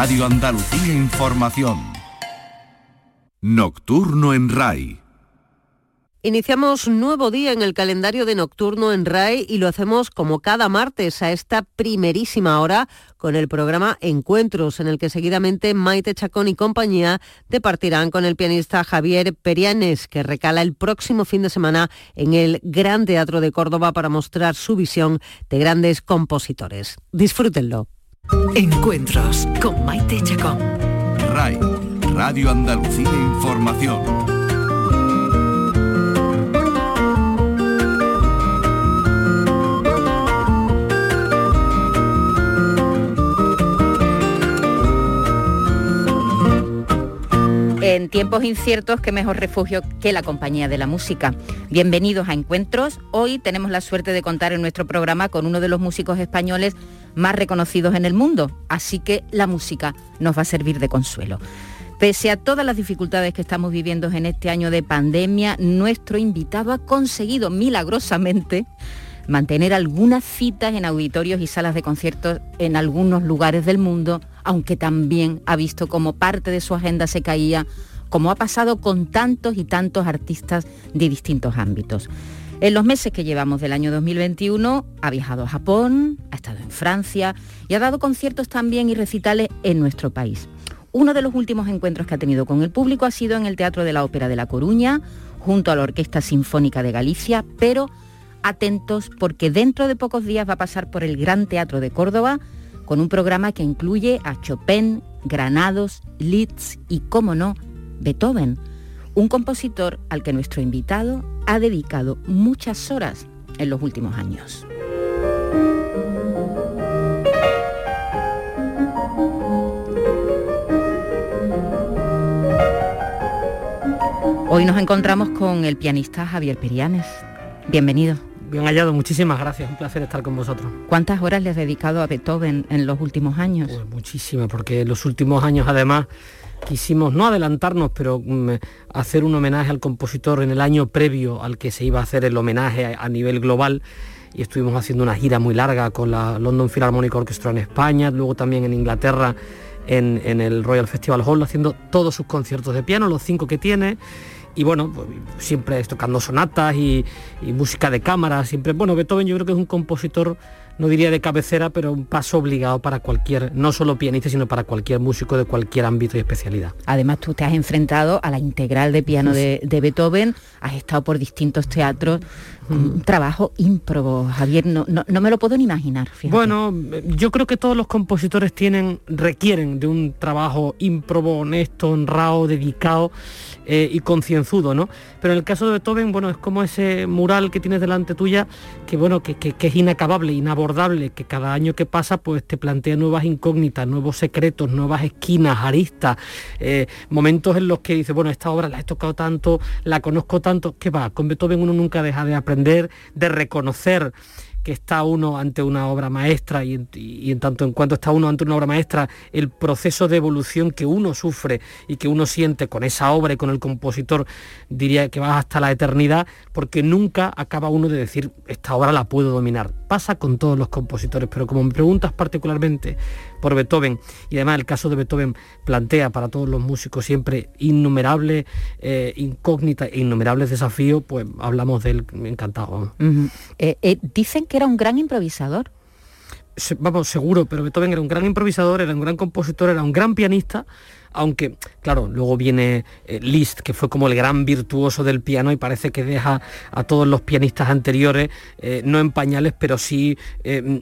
Radio Andalucía Información. Nocturno en RAI. Iniciamos nuevo día en el calendario de Nocturno en RAI y lo hacemos como cada martes a esta primerísima hora con el programa Encuentros, en el que seguidamente Maite Chacón y compañía departirán con el pianista Javier Perianes, que recala el próximo fin de semana en el Gran Teatro de Córdoba para mostrar su visión de grandes compositores. Disfrútenlo. Encuentros con Maite Chacón. RAI, Radio Andalucía Información. En tiempos inciertos, qué mejor refugio que la compañía de la música. Bienvenidos a Encuentros. Hoy tenemos la suerte de contar en nuestro programa con uno de los músicos españoles más reconocidos en el mundo, así que la música nos va a servir de consuelo. Pese a todas las dificultades que estamos viviendo en este año de pandemia, nuestro invitado ha conseguido milagrosamente mantener algunas citas en auditorios y salas de conciertos en algunos lugares del mundo, aunque también ha visto como parte de su agenda se caía, como ha pasado con tantos y tantos artistas de distintos ámbitos. En los meses que llevamos del año 2021 ha viajado a Japón, ha estado en Francia y ha dado conciertos también y recitales en nuestro país. Uno de los últimos encuentros que ha tenido con el público ha sido en el Teatro de la Ópera de La Coruña, junto a la Orquesta Sinfónica de Galicia, pero atentos porque dentro de pocos días va a pasar por el Gran Teatro de Córdoba con un programa que incluye a Chopin, Granados, Liszt y, como no, Beethoven, un compositor al que nuestro invitado ha dedicado muchas horas en los últimos años. Hoy nos encontramos con el pianista Javier Perianes. Bienvenido. Bien hallado, muchísimas gracias, un placer estar con vosotros. ¿Cuántas horas le has dedicado a Beethoven en los últimos años? Pues muchísimas, porque en los últimos años además quisimos no adelantarnos, pero mm, hacer un homenaje al compositor en el año previo al que se iba a hacer el homenaje a, nivel global. Y estuvimos haciendo una gira muy larga con la London Philharmonic Orchestra en España, luego también en Inglaterra en, en el Royal Festival Hall haciendo todos sus conciertos de piano, los cinco que tiene. Y bueno, pues, siempre tocando sonatas y, y, música de cámara, siempre, bueno, Beethoven yo creo que es un compositor, no diría de cabecera, pero un paso obligado para cualquier, no solo pianista, sino para cualquier músico de cualquier ámbito y especialidad. Además, tú te has enfrentado a la integral de piano de, de Beethoven, has estado por distintos teatros, un trabajo ímprobo, Javier, no, no, no, me lo puedo ni imaginar. Fíjate. Bueno, yo creo que todos los compositores tienen, requieren de un trabajo ímprobo, honesto, honrado, dedicado eh, y concienzudo, ¿no? Pero en el caso de Beethoven, bueno, es como ese mural que tienes delante tuya, que bueno, que, que, que es inacabable, inabordable, que cada año que pasa, pues te plantea nuevas incógnitas, nuevos secretos, nuevas esquinas, aristas, eh, momentos en los que dices, bueno, esta obra la he tocado tanto, la conozco tanto, que va, con Beethoven uno nunca deja de aprender de reconocer que está uno ante una obra maestra y en, tanto en cuanto está uno ante una obra maestra, el proceso de evolución que uno sufre y que uno siente con esa obra y con el compositor, diría que va hasta la eternidad, porque nunca acaba uno de decir, esta obra la puedo dominar. Pasa con todos los compositores, pero como me preguntas particularmente por Beethoven, y además el caso de Beethoven plantea para todos los músicos siempre innumerables eh, incógnitas e innumerables desafíos, pues hablamos de él encantado. Eh, eh, dicen que era un gran improvisador. Vamos, seguro, pero Beethoven era un gran improvisador, era un gran compositor, era un gran pianista, aunque, claro, luego viene eh, Liszt, que fue como el gran virtuoso del piano y parece que deja a todos los pianistas anteriores, eh, no en pañales, pero sí eh,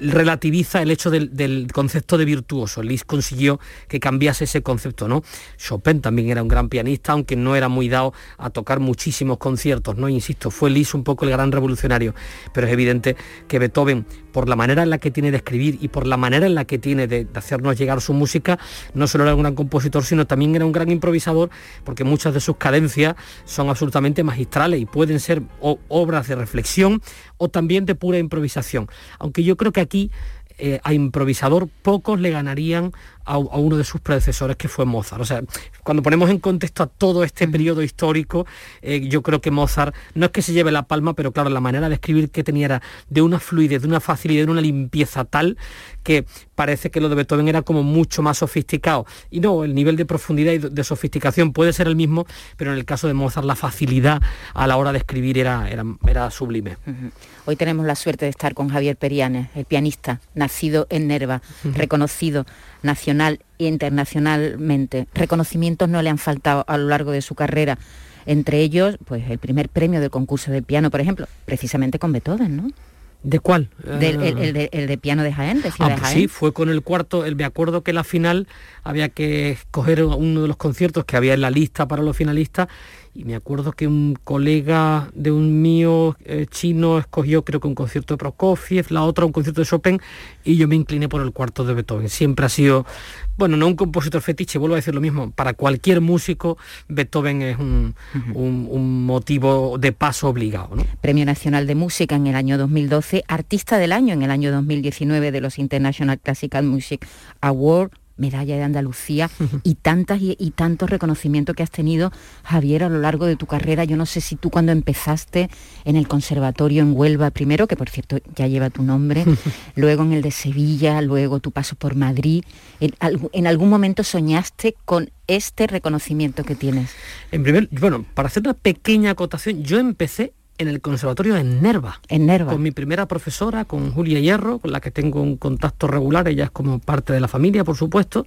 relativiza el hecho del, del, concepto de virtuoso. Liszt consiguió que cambiase ese concepto, ¿no? Chopin también era un gran pianista, aunque no era muy dado a tocar muchísimos conciertos, ¿no? Insisto, fue Liszt un poco el gran revolucionario, pero es evidente que Beethoven, por la manera en la que tiene de escribir y por la manera en la que tiene de, de hacernos llegar su música, no solo era un gran compositor, sino también era un gran improvisador, porque muchas de sus cadencias son absolutamente magistrales y pueden ser obras de reflexión o también de pura improvisación. Aunque yo creo que aquí eh, a improvisador pocos le ganarían a, uno de sus predecesores que fue Mozart. O sea, cuando ponemos en contexto a todo este periodo histórico, eh, yo creo que Mozart no es que se lleve la palma, pero claro, la manera de escribir que tenía era de una fluidez, de una facilidad, de una limpieza tal que parece que lo de Beethoven era como mucho más sofisticado. Y no, el nivel de profundidad y de sofisticación puede ser el mismo, pero en el caso de Mozart la facilidad a la hora de escribir era, era, era sublime. Hoy tenemos la suerte de estar con Javier Perianes, el pianista, nacido en Nerva, reconocido nacional e internacionalmente. Reconocimientos no le han faltado a lo largo de su carrera. Entre ellos, pues el primer premio del concurso de piano, por ejemplo, precisamente con Beethoven, ¿no? ¿De cuál? el, de, piano de Jaén, de ah, pues Sí, fue con el cuarto. El, me acuerdo que la final había que escoger uno de los conciertos que había en la lista para los finalistas y me acuerdo que un colega de un mío eh, chino escogió creo que un concierto de Prokofiev, la otra un concierto de Chopin y yo me incliné por el cuarto de Beethoven. Siempre ha sido, bueno, no un compositor fetiche, vuelvo a decir lo mismo, para cualquier músico Beethoven es un, motivo de paso obligado. Premio Nacional de Música en el año 2012, Artista del Año en el año 2019 de los International Classical Music Awards medalla de Andalucía y tantas y, tantos reconocimientos que has tenido, Javier, a lo largo de tu carrera. Yo no sé si tú cuando empezaste en el conservatorio en Huelva, primero, que por cierto ya lleva tu nombre, luego en el de Sevilla, luego tu paso por Madrid, en, algún momento soñaste con este reconocimiento que tienes. En primer, bueno, para hacer una pequeña acotación, yo empecé en el conservatorio en Nerva. En Nerva. Con mi primera profesora, con Julia Hierro, con la que tengo un contacto regular, ella es como parte de la familia, por supuesto.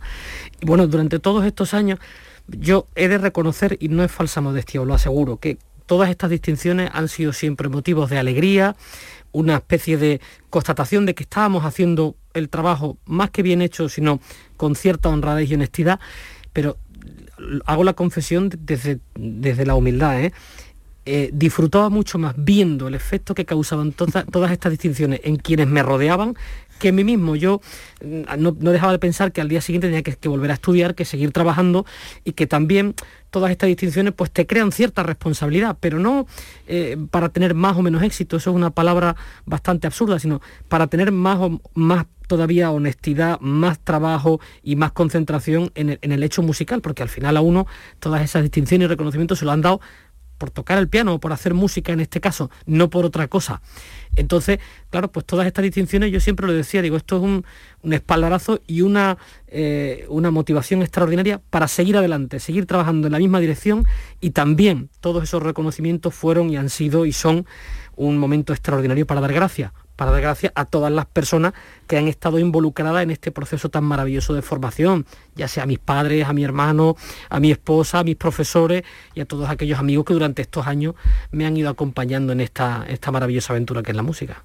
Y bueno, durante todos estos años yo he de reconocer, y no es falsa modestia, os lo aseguro, que todas estas distinciones han sido siempre motivos de alegría, una especie de constatación de que estábamos haciendo el trabajo más que bien hecho, sino con cierta honradez y honestidad, pero hago la confesión desde, desde la humildad, ¿eh? Eh, disfrutaba mucho más viendo el efecto que causaban todas estas distinciones en quienes me rodeaban que en mí mismo. Yo mm, no, dejaba de pensar que al día siguiente tenía que, volver a estudiar, que seguir trabajando y que también todas estas distinciones pues te crean cierta responsabilidad, pero no eh, para tener más o menos éxito, eso es una palabra bastante absurda, sino para tener más o más todavía honestidad, más trabajo y más concentración en el, en el hecho musical, porque al final a uno todas esas distinciones y reconocimientos se lo han dado por tocar el piano o por hacer música en este caso, no por otra cosa. Entonces, claro, pues todas estas distinciones yo siempre lo decía, digo, esto es un, un espaldarazo y una, eh, una motivación extraordinaria para seguir adelante, seguir trabajando en la misma dirección y también todos esos reconocimientos fueron y han sido y son un momento extraordinario para dar gracias para dar gracias a todas las personas que han estado involucradas en este proceso tan maravilloso de formación, ya sea a mis padres, a mi hermano, a mi esposa, a mis profesores y a todos aquellos amigos que durante estos años me han ido acompañando en esta, esta maravillosa aventura que es la música.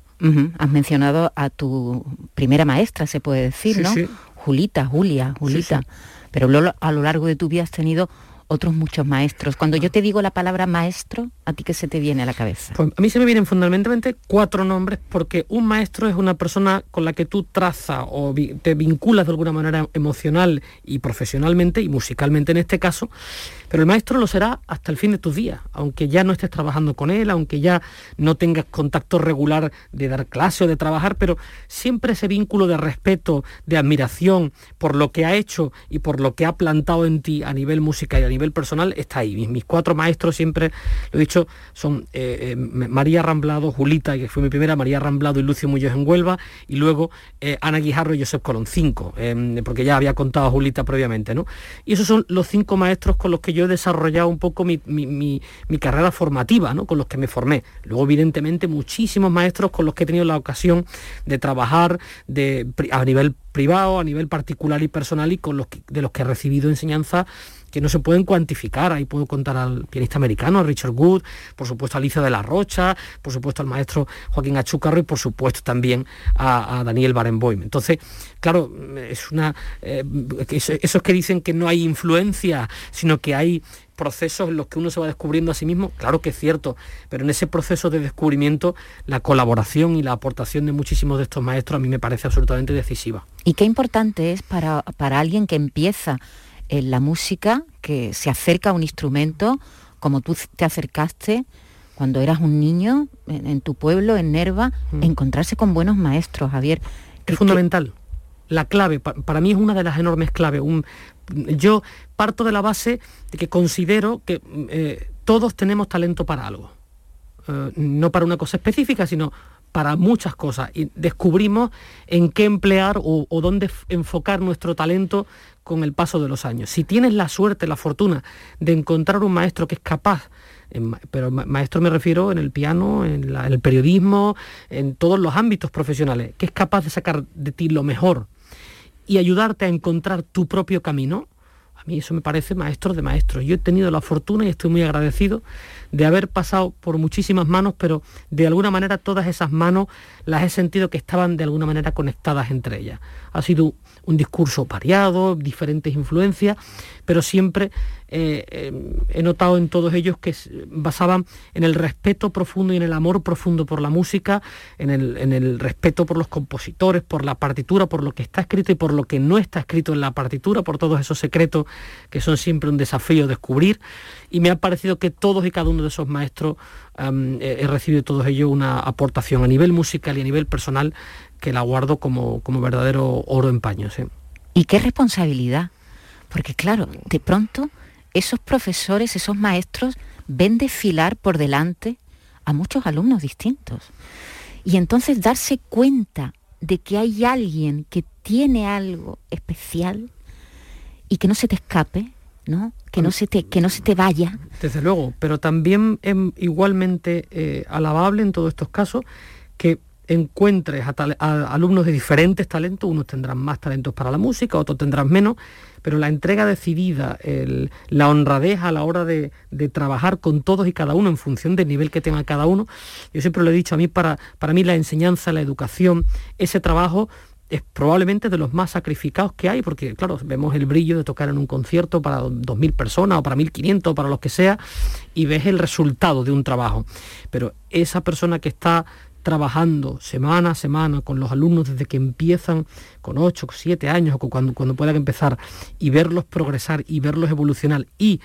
Has mencionado a tu primera maestra, se puede decir, ¿no? Julita, Julia, Julita. Pero a lo largo de tu vida has tenido otros muchos maestros. Cuando yo te digo la palabra maestro, ¿a ti qué se te viene a la cabeza? Pues a mí se me vienen fundamentalmente cuatro nombres porque un maestro es una persona con la que tú trazas o te vinculas de alguna manera emocional y profesionalmente y musicalmente en este caso, pero el maestro lo será hasta el fin de tus días, aunque ya no estés trabajando con él, aunque ya no tengas contacto regular de dar clase o de trabajar, pero siempre ese vínculo de respeto, de admiración por lo que ha hecho y por lo que ha plantado en ti a nivel musical y a nivel personal está ahí. Mis, cuatro maestros siempre, lo he dicho, son eh, eh, María Ramblado, Julita, que fue mi primera, María Ramblado y Lucio Muñoz en Huelva, y luego eh, Ana Guijarro y Josep Colón, cinco, porque ya había contado a Julita previamente, ¿no? Y esos son los cinco maestros con los que yo he desarrollado un poco mi, carrera formativa, ¿no? Con los que me formé. Luego, evidentemente, muchísimos maestros con los que he tenido la ocasión de trabajar de, a nivel privado, a nivel particular y personal y con los de los que he recibido enseñanza que no se pueden cuantificar. Ahí puedo contar al pianista americano, Richard Wood, por supuesto a Alicia de la Rocha, por supuesto al maestro Joaquín Achúcarro y por supuesto también a, Daniel Barenboim. Entonces, claro, es una eh, esos que dicen que no hay influencia, sino que hay procesos en los que uno se va descubriendo a sí mismo, claro que es cierto, pero en ese proceso de descubrimiento la colaboración y la aportación de muchísimos de estos maestros a mí me parece absolutamente decisiva. Y qué importante es para, para alguien que empieza en la música, que se acerca a un instrumento, como tú te acercaste cuando eras un niño en, tu pueblo, en Nerva, mm. encontrarse con buenos maestros, Javier. Es fundamental. la clave, para mí es una de las enormes claves. yo parto de la base de que considero que eh, todos tenemos talento para algo. Eh, no para una cosa específica, sino para muchas cosas. Y descubrimos en qué emplear o, dónde enfocar nuestro talento con el paso de los años. Si tienes la suerte, la fortuna de encontrar un maestro que es capaz pero maestro me refiero en el piano, en, el periodismo, en todos los ámbitos profesionales, que es capaz de sacar de ti lo mejor y ayudarte a encontrar tu propio camino, a mí eso me parece maestro de maestros. Yo he tenido la fortuna y estoy muy agradecido de haber pasado por muchísimas manos, pero de alguna manera todas esas manos las he sentido que estaban de alguna manera conectadas entre ellas. Ha sido un discurso variado, diferentes influencias, pero siempre eh, eh, he notado en todos ellos que basaban en el respeto profundo y en el amor profundo por la música, en el, en el respeto por los compositores, por la partitura, por lo que está escrito y por lo que no está escrito en la partitura, por todos esos secretos que son siempre un desafío descubrir. Y me ha parecido que todos y cada uno de esos maestros he recibido todos ellos una aportación a nivel musical y a nivel personal que la guardo como, como verdadero oro en paños. Y qué responsabilidad, porque claro, de pronto esos profesores, esos maestros ven desfilar por delante a muchos alumnos distintos. Y entonces darse cuenta de que hay alguien que tiene algo especial y que no se te escape, ¿no? Que no se te, que no se te vaya. Desde luego, pero también es igualmente eh, alabable en todos estos casos que encuentres a, alumnos de diferentes talentos, unos tendrán más talentos para la música, otros tendrán menos, pero la entrega decidida, la honradez a la hora de, trabajar con todos y cada uno en función del nivel que tenga cada uno, yo siempre lo he dicho, a mí para, para mí la enseñanza, la educación, ese trabajo es probablemente de los más sacrificados que hay, porque claro, vemos el brillo de tocar en un concierto para 2.000 personas o para 1.500 o para los que sea, y ves el resultado de un trabajo. Pero esa persona que está trabajando semana a semana con los alumnos desde que empiezan con 8, 7 años o cuando, cuando puedan empezar y verlos progresar y verlos evolucionar y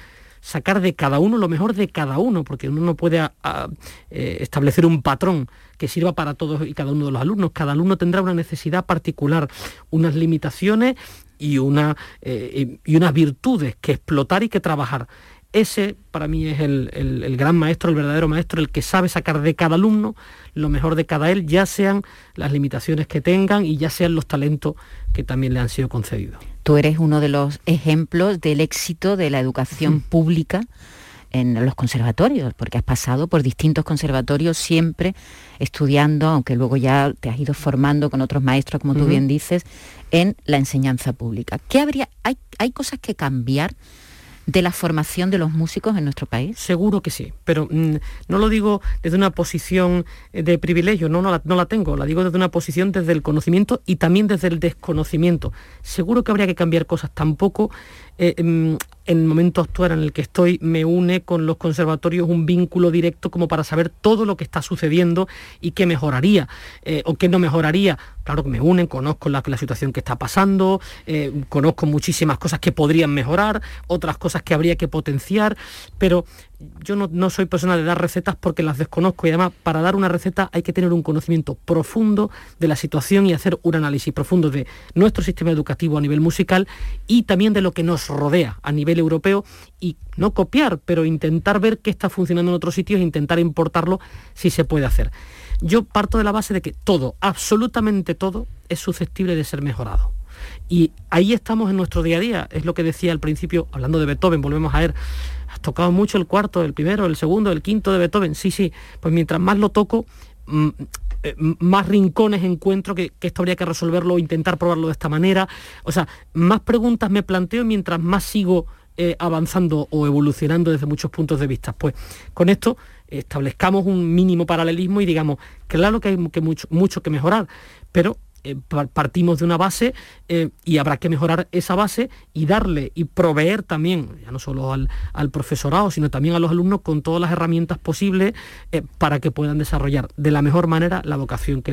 sacar de cada uno lo mejor de cada uno, porque uno no puede eh, establecer un patrón que sirva para todos y cada uno de los alumnos. Cada alumno tendrá una necesidad particular, unas limitaciones y, una, eh, y unas virtudes que explotar y que trabajar. Ese para mí es el, gran maestro, el verdadero maestro, el que sabe sacar de cada alumno lo mejor de cada él, ya sean las limitaciones que tengan y ya sean los talentos que también le han sido concedidos. Tú eres uno de los ejemplos del éxito de la educación pública en los conservatorios, porque has pasado por distintos conservatorios siempre estudiando, aunque luego ya te has ido formando con otros maestros, como tú bien dices, en la enseñanza pública. ¿Qué habría, hay, hay cosas que cambiar de la formación de los músicos en nuestro país? Seguro que sí, pero mm, no lo digo desde una posición eh, de privilegio, no, no no la tengo, la digo desde una posición desde el conocimiento y también desde el desconocimiento. Seguro que habría que cambiar cosas, tampoco eh, mm, en el momento actual en el que estoy me une con los conservatorios un vínculo directo como para saber todo lo que está sucediendo y qué mejoraría eh, o qué no mejoraría. Claro que me unen, conozco la, situación que está pasando, eh, conozco muchísimas cosas que podrían mejorar, otras cosas que habría que potenciar, pero yo no, soy persona de dar recetas porque las desconozco y además para dar una receta hay que tener un conocimiento profundo de la situación y hacer un análisis profundo de nuestro sistema educativo a nivel musical y también de lo que nos rodea a nivel europeo y no copiar, pero intentar ver qué está funcionando en otros sitios e intentar importarlo si se puede hacer. Yo parto de la base de que todo, absolutamente todo, es susceptible de ser mejorado. Y ahí estamos en nuestro día a día, es lo que decía al principio, hablando de Beethoven, volvemos a ver tocado mucho el cuarto, el primero, el segundo, el quinto de Beethoven. Sí, sí, pues mientras más lo toco, mm, eh, más rincones encuentro que, esto habría que resolverlo intentar probarlo de esta manera. O sea, más preguntas me planteo mientras más sigo eh, avanzando o evolucionando desde muchos puntos de vista. Pues con esto establezcamos un mínimo paralelismo y digamos, claro que hay que mucho, mucho que mejorar, pero eh, partimos de una base eh, y habrá que mejorar esa base y darle y proveer también, ya no solo al, profesorado, sino también a los alumnos con todas las herramientas posibles eh, para que puedan desarrollar de la mejor manera la vocación que,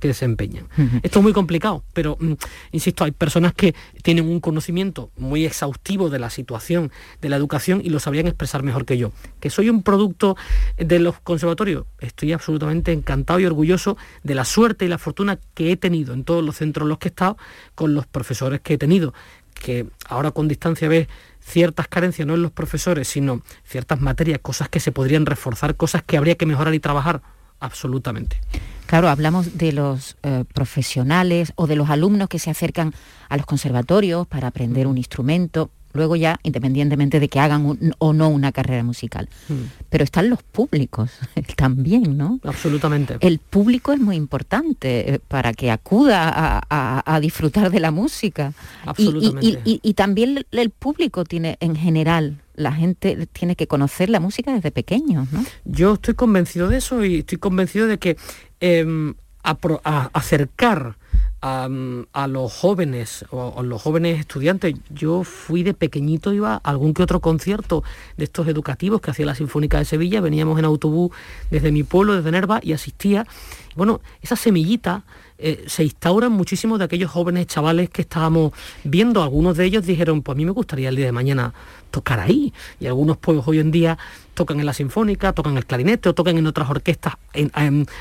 desempeñan. Esto es muy complicado, pero mm, insisto, hay personas que tienen un conocimiento muy exhaustivo de la situación de la educación y lo sabrían expresar mejor que yo. Que soy un producto de los conservatorios, estoy absolutamente encantado y orgulloso de la suerte y la fortuna que he tenido en todos los centros en los que he estado, con los profesores que he tenido, que ahora con distancia ves ciertas carencias, no en los profesores, sino ciertas materias, cosas que se podrían reforzar, cosas que habría que mejorar y trabajar, absolutamente. Claro, hablamos de los eh, profesionales o de los alumnos que se acercan a los conservatorios para aprender un instrumento luego ya independientemente de que hagan o no una carrera musical. Hmm. Pero están los públicos también, ¿no? Absolutamente. El público es muy importante eh, para que acuda a, disfrutar de la música. Absolutamente. Y, también el público tiene, en general, la gente tiene que conocer la música desde pequeño, ¿no? Yo estoy convencido de eso y estoy convencido de que em, acercar a, los jóvenes o los jóvenes estudiantes. Yo fui de pequeñito, iba a algún que otro concierto de estos educativos que hacía la Sinfónica de Sevilla, veníamos en autobús desde mi pueblo, desde Nerva, y asistía. Bueno, esa semillita eh, se instaura en muchísimos de aquellos jóvenes chavales que estábamos viendo. Algunos de ellos dijeron, pues a mí me gustaría el día de mañana tocar ahí. Y algunos pueblos hoy en día tocan en la Sinfónica, tocan el clarinete o tocan en otras orquestas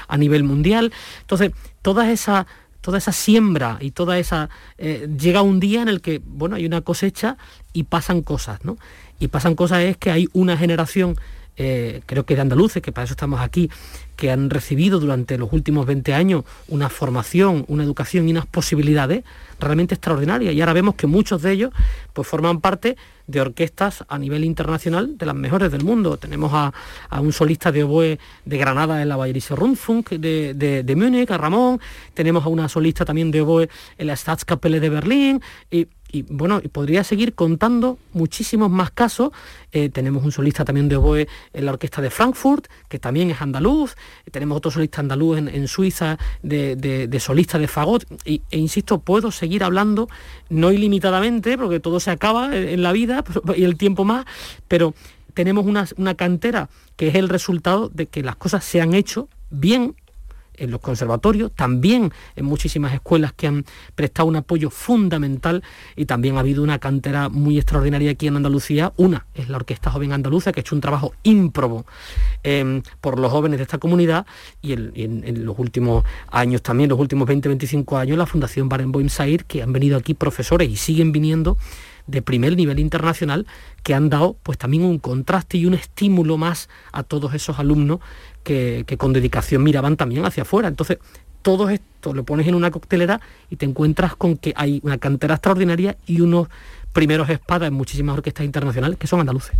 a nivel mundial. Entonces, todas esas toda esa siembra y toda esa... Eh, llega un día en el que, bueno, hay una cosecha y pasan cosas, ¿no? Y pasan cosas es que hay una generación, eh, creo que de andaluces, que para eso estamos aquí, que han recibido durante los últimos 20 años una formación, una educación y unas posibilidades realmente extraordinarias. Y ahora vemos que muchos de ellos pues, forman parte de orquestas a nivel internacional de las mejores del mundo. Tenemos a, un solista de oboe de Granada en la Bayerische Rundfunk de, de, Múnich, a Ramón, tenemos a una solista también de oboe en la Staatskapelle de Berlín, y bueno, podría seguir contando muchísimos más casos. Eh, tenemos un solista también de oboe en la orquesta de Frankfurt, que también es andaluz. Tenemos otro solista andaluz en, Suiza de, de, solista de fagot. e insisto, puedo seguir hablando, no ilimitadamente, porque todo se acaba en la vida y el tiempo más, pero tenemos una, una cantera que es el resultado de que las cosas se han hecho bien en los conservatorios, también en muchísimas escuelas que han prestado un apoyo fundamental y también ha habido una cantera muy extraordinaria aquí en Andalucía. Una es la Orquesta Joven Andaluza, que ha hecho un trabajo ímprobo em, por los jóvenes de esta comunidad y, en, los últimos años también, los últimos 20-25 años, la Fundación Barenboim Sair, que han venido aquí profesores y siguen viniendo de primer nivel internacional que han dado pues también un contraste y un estímulo más a todos esos alumnos que, con dedicación miraban también hacia afuera. Entonces, todo esto lo pones en una coctelera y te encuentras con que hay una cantera extraordinaria y unos primeros espadas en muchísimas orquestas internacionales que son andaluces.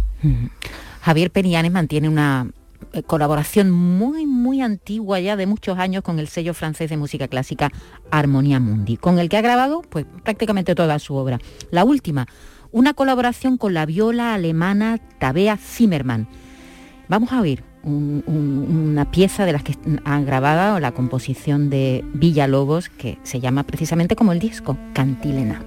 Javier Perianes mantiene una eh, colaboración muy, muy antigua ya de muchos años con el sello francés de música clásica Armonia Mundi, con el que ha grabado pues, prácticamente toda su obra. La última, una colaboración con la viola alemana Tabea Zimmermann. Vamos a oír una pieza de las que han grabado la composición de Villalobos, que se llama precisamente como el disco, Cantilena.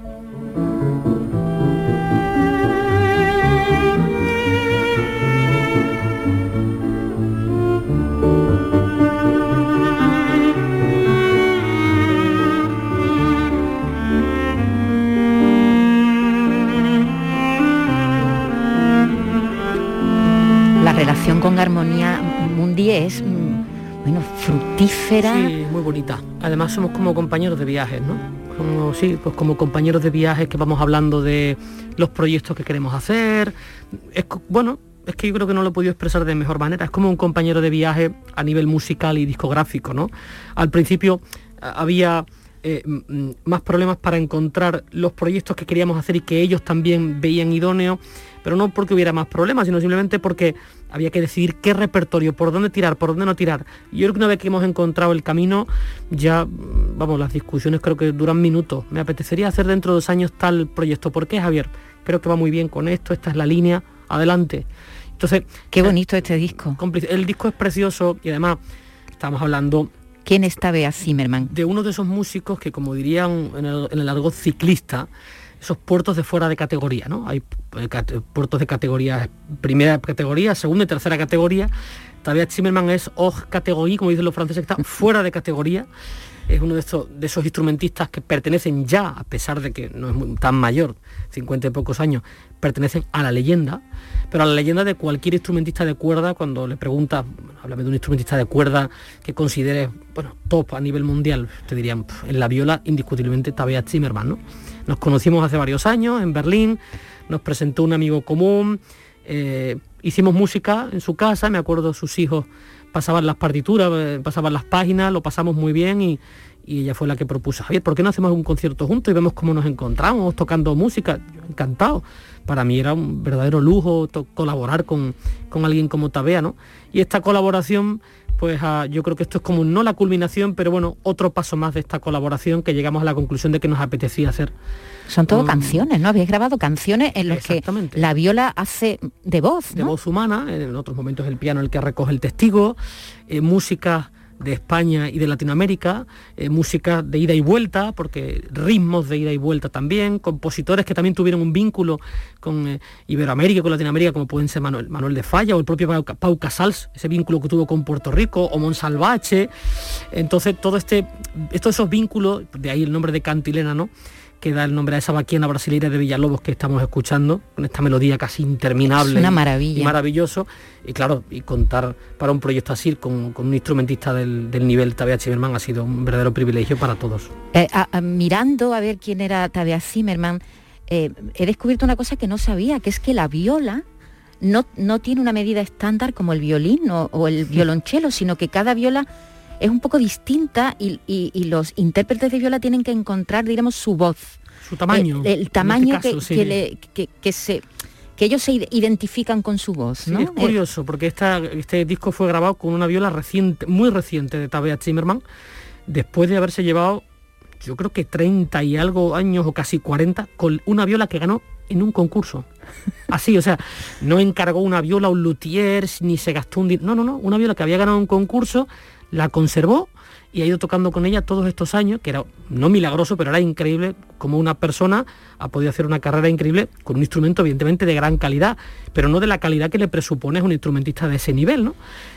Armonía Mundi es mm, bueno, fructífera. Sí, muy bonita. Además somos como compañeros de viajes, ¿no? Como, sí, pues como compañeros de viajes que vamos hablando de los proyectos que queremos hacer. Es, bueno, es que yo creo que no lo he podido expresar de mejor manera. Es como un compañero de viaje a nivel musical y discográfico, ¿no? Al principio había eh, más problemas para encontrar los proyectos que queríamos hacer y que ellos también veían idóneos, pero no porque hubiera más problemas, sino simplemente porque había que decidir qué repertorio, por dónde tirar, por dónde no tirar. Y yo creo que una vez que hemos encontrado el camino, ya, mm, vamos, las discusiones creo que duran minutos. Me apetecería hacer dentro de dos años tal proyecto. ¿Por qué, Javier? Creo que va muy bien con esto, esta es la línea, adelante. Entonces... Qué bonito este disco. El disco es precioso y además estamos hablando ¿Quién está Bea Zimmerman? De uno de esos músicos que, como dirían en el, en el argot ciclista, esos puertos de fuera de categoría, ¿no? Hay puertos de categoría, primera categoría, segunda y tercera categoría. Todavía Zimmerman es hors categoría, como dicen los franceses, está fuera de categoría es uno de, de esos instrumentistas que pertenecen ya, a pesar de que no es tan mayor, 50 y pocos años, pertenecen a la leyenda, pero a la leyenda de cualquier instrumentista de cuerda, cuando le preguntas, háblame de un instrumentista de cuerda que considere, bueno, top a nivel mundial, te dirían, en la viola, indiscutiblemente Tabea Zimmerman, ¿no? Nos conocimos hace varios años en Berlín, nos presentó un amigo común, eh, hicimos música en su casa, me acuerdo sus hijos pasaban las partituras, eh, pasaban las páginas, lo pasamos muy bien y, ella fue la que propuso, Javier, ¿por qué no hacemos un concierto juntos y vemos cómo nos encontramos tocando música? encantado. Para mí era un verdadero lujo colaborar con, con, alguien como Tabea, ¿no? Y esta colaboración, pues yo creo que esto es como no la culminación, pero bueno, otro paso más de esta colaboración que llegamos a la conclusión de que nos apetecía hacer. Son todo canciones, ¿no? Habéis grabado canciones en las que la viola hace de voz, De voz humana, en otros momentos el piano el que recoge el testigo, eh, música de España y de Latinoamérica, eh, música de ida y vuelta, porque ritmos de ida y vuelta también, compositores que también tuvieron un vínculo con eh, Iberoamérica con Latinoamérica, como pueden ser Manuel, Manuel de Falla o el propio Pau, Casals, ese vínculo que tuvo con Puerto Rico, o Monsalvache. Entonces, todo este, todos esos vínculos, de ahí el nombre de Cantilena, ¿no? Que da el nombre a esa vaquiana brasileña de Villalobos que estamos escuchando, con esta melodía casi interminable. Es una maravilla. Y, maravilloso. Y claro, y contar para un proyecto así con, un instrumentista del, nivel Tabea Zimmerman ha sido un verdadero privilegio para todos. Eh, mirando a ver quién era Tabea Zimmerman, eh, he descubierto una cosa que no sabía, que es que la viola no, no tiene una medida estándar como el violín o, el violonchelo, sino que cada viola es un poco distinta y, los intérpretes de viola tienen que encontrar, diremos, su voz. Su tamaño. El, este tamaño que, se que ellos se identifican con su voz. ¿no? es curioso, porque este disco fue grabado con una viola reciente, muy reciente de Tabea Zimmerman, después de haberse llevado, yo creo que 30 y algo años o casi 40, con una viola que ganó en un concurso. Así, o sea, no encargó una viola a un luthier, ni se gastó un... No, no, no, una viola que había ganado un concurso la conservó y ha ido tocando con ella todos estos años, que era no milagroso, pero era increíble como una persona ha podido hacer una carrera increíble con un instrumento evidentemente de gran calidad, pero no de la calidad que le presupone un instrumentista de ese nivel, ¿no?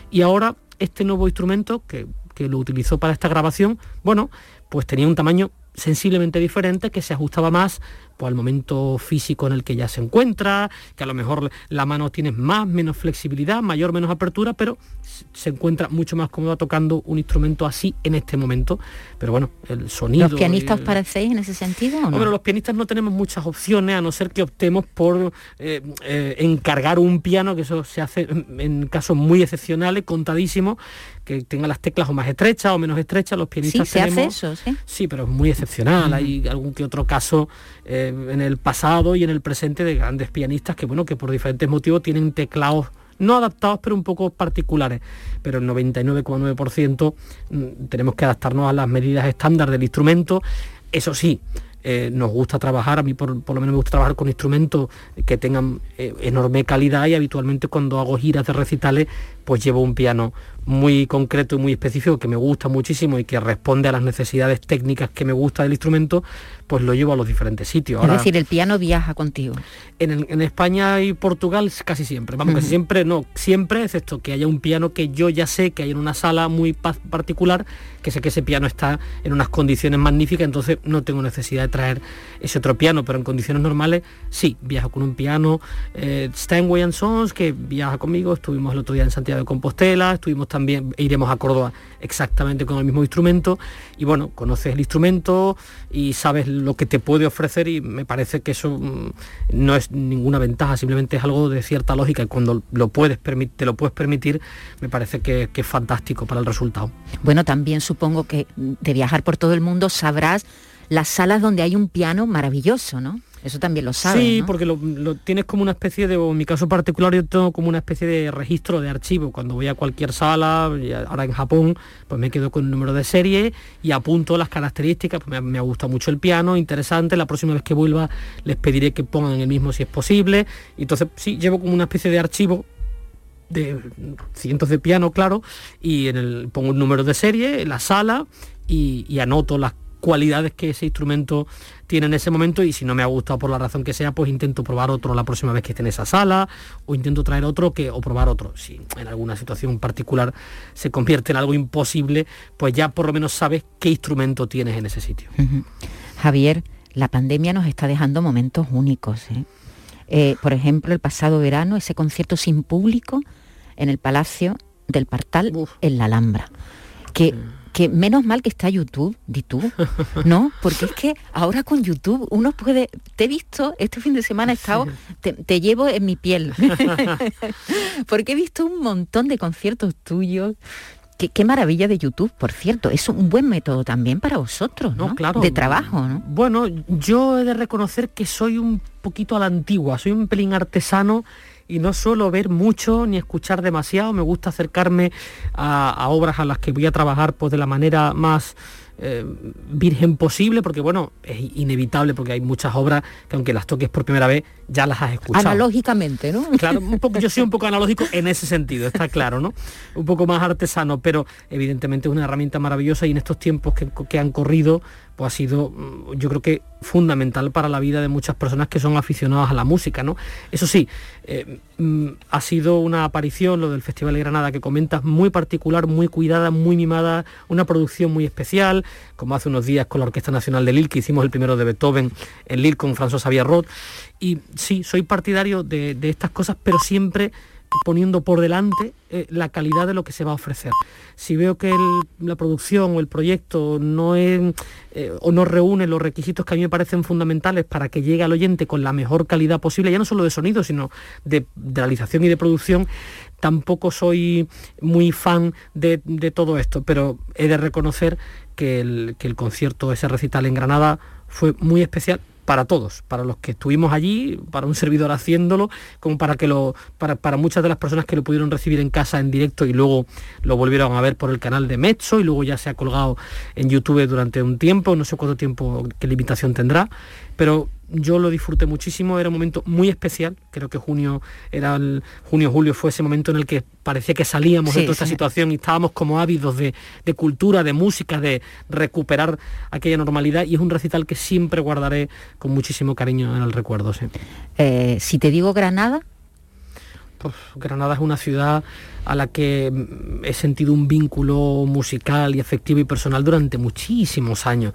Y ahora este nuevo instrumento que, que lo utilizó para esta grabación, bueno, pues tenía un tamaño sensiblemente diferente que se ajustaba más pues, al momento físico en el que ya se encuentra, que a lo mejor la mano tiene más, menos flexibilidad, mayor, menos apertura, pero se encuentra mucho más cómodo tocando un instrumento así en este momento. Pero bueno, el sonido... ¿Los pianistas os parecéis en ese sentido? ¿o no? los pianistas no tenemos muchas opciones, a no ser que optemos por eh, eh, encargar un piano, que eso se hace en casos muy excepcionales, contadísimos, que tenga las teclas o más estrechas o menos estrechas, los pianistas sí, se hace eso, ¿sí? Sí, pero es muy excepcional, hay algún que otro caso eh, en el pasado y en el presente de grandes pianistas que, bueno, que por diferentes motivos tienen teclados no adaptados, pero un poco particulares. Pero el 99,9% mm, tenemos que adaptarnos a las medidas estándar del instrumento. Eso sí, eh, nos gusta trabajar, a mí por, lo menos me gusta trabajar con instrumentos que tengan eh, enorme calidad y habitualmente cuando hago giras de recitales pues llevo un piano muy concreto y muy específico que me gusta muchísimo y que responde a las necesidades técnicas que me gusta del instrumento, pues lo llevo a los diferentes sitios. es decir, el piano viaja contigo. En, España y Portugal casi siempre, vamos, casi siempre, no, siempre, excepto que haya un piano que yo ya sé que hay en una sala muy particular, que sé que ese piano está en unas condiciones magníficas, entonces no tengo necesidad de traer ese otro piano, pero en condiciones normales sí, viajo con un piano, eh, Steinway Sons, que viaja conmigo, estuvimos el otro día en Santiago de Compostela, estuvimos también, e iremos a Córdoba exactamente con el mismo instrumento y bueno, conoces el instrumento y sabes lo que te puede ofrecer y me parece que eso mm, no es ninguna ventaja, simplemente es algo de cierta lógica y cuando lo puedes te lo puedes permitir, me parece que es fantástico para el resultado. Bueno, también supongo que de viajar por todo el mundo sabrás las salas donde hay un piano maravilloso, ¿no? Eso también lo sabes. Sí, porque lo, tienes como una especie de, en mi caso particular, yo tengo como una especie de registro de archivo. Cuando voy a cualquier sala, ahora en Japón, pues me quedo con el número de serie y apunto las características. Pues me, gusta mucho el piano, interesante. La próxima vez que vuelva les pediré que pongan el mismo si es posible. Entonces sí, llevo como una especie de archivo de cientos de piano, claro, y en el pongo un número de serie, la sala y, y anoto las cualidades que ese instrumento tiene en ese momento y si no me ha gustado por la razón que sea, pues intento probar otro la próxima vez que esté en esa sala o intento traer otro que, o probar otro. Si en alguna situación particular se convierte en algo imposible, pues ya por lo menos sabes qué instrumento tienes en ese sitio. Javier, la pandemia nos está dejando momentos únicos. ¿eh? Eh, por ejemplo, el pasado verano, ese concierto sin público en el Palacio del Partal, en la Alhambra. Que que menos mal que está YouTube, di tú, ¿no? Porque es que ahora con YouTube uno puede, te he visto, este fin de semana he estado, te, llevo en mi piel, porque he visto un montón de conciertos tuyos. Qué, qué, maravilla de YouTube, por cierto. Es un buen método también para vosotros, ¿no? Claro. De trabajo, ¿no? Bueno, yo he de reconocer que soy un poquito a la antigua, soy un pelín artesano y no suelo ver mucho ni escuchar demasiado, me gusta acercarme a, obras a las que voy a trabajar pues, de la manera más eh, virgen posible, porque bueno, es inevitable porque hay muchas obras que aunque las toques por primera vez, ya las has escuchado. Analógicamente, ¿no? Claro, un poco, yo soy un poco analógico en ese sentido, está claro, ¿no? Un poco más artesano, pero evidentemente es una herramienta maravillosa y en estos tiempos que, que han corrido, pues ha sido, mm, yo creo que fundamental para la vida de muchas personas que son aficionadas a la música, ¿no? Eso sí, eh, mm, ha sido una aparición, lo del Festival de Granada que comentas, muy particular, muy cuidada, muy mimada, una producción muy especial, como hace unos días con la Orquesta Nacional de Lille, que hicimos el primero de Beethoven en Lille con François Xavier Roth. Y sí, soy partidario de, de estas cosas, pero siempre poniendo por delante eh, la calidad de lo que se va a ofrecer. Si veo que la producción o el proyecto no es eh, o no reúne los requisitos que a mí me parecen fundamentales para que llegue al oyente con la mejor calidad posible, ya no solo de sonido, sino de, realización y de producción, tampoco soy muy fan de, todo esto, pero he de reconocer que el, que el concierto, ese recital en Granada, fue muy especial para todos, para los que estuvimos allí, para un servidor haciéndolo, como para que lo, para, para, muchas de las personas que lo pudieron recibir en casa en directo y luego lo volvieron a ver por el canal de Mezzo y luego ya se ha colgado en YouTube durante un tiempo, no sé cuánto tiempo, qué limitación tendrá, pero yo lo disfruté muchísimo, era un momento muy especial, creo que junio era el junio julio fue ese momento en el que parecía que salíamos de toda esta situación y estábamos como ávidos de, cultura, de música, de recuperar aquella normalidad y es un recital que siempre guardaré con muchísimo cariño en el recuerdo. Eh, si te digo Granada. Pues, Granada es una ciudad a la que he sentido un vínculo musical y afectivo y personal durante muchísimos años.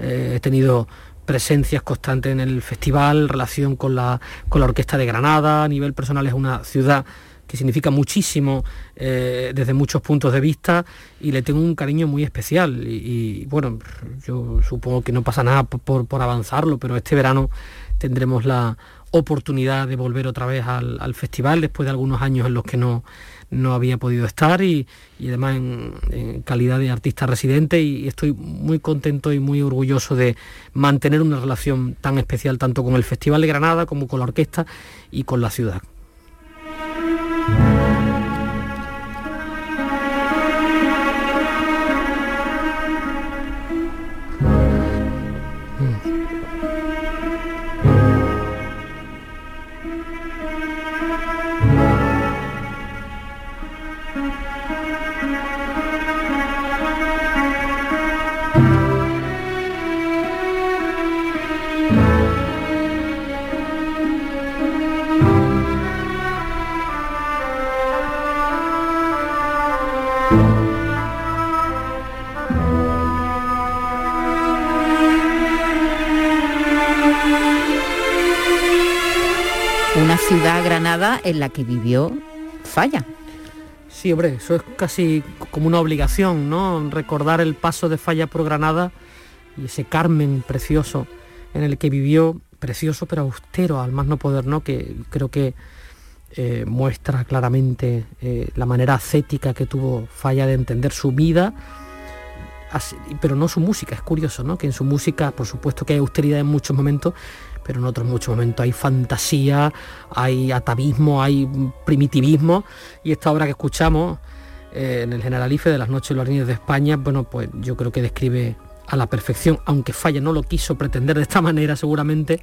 Eh, he tenido presencias constantes en el festival, relación con la, con la Orquesta de Granada, a nivel personal es una ciudad que significa muchísimo eh, desde muchos puntos de vista y le tengo un cariño muy especial. Y, bueno, yo supongo que no pasa nada por, por, avanzarlo, pero este verano tendremos la oportunidad de volver otra vez al, al festival después de algunos años en los que no no había podido estar y, además en, calidad de artista residente y, estoy muy contento y muy orgulloso de mantener una relación tan especial tanto con el Festival de Granada como con la orquesta y con la ciudad. En la que vivió Falla. Sí, hombre, eso es casi como una obligación, ¿no? Recordar el paso de Falla por Granada y ese Carmen precioso en el que vivió, precioso pero austero, al más no poder, ¿no? Que creo que eh, muestra claramente eh, la manera ascética que tuvo Falla de entender su vida, pero no su música, es curioso, ¿no? Que en su música, por supuesto que hay austeridad en muchos momentos, pero en otros muchos momentos hay fantasía, hay atavismo, hay primitivismo y esta obra que escuchamos eh, en el Generalife de las Noches de los Jardines de España, bueno, pues yo creo que describe a la perfección, aunque Falla no lo quiso pretender de esta manera seguramente,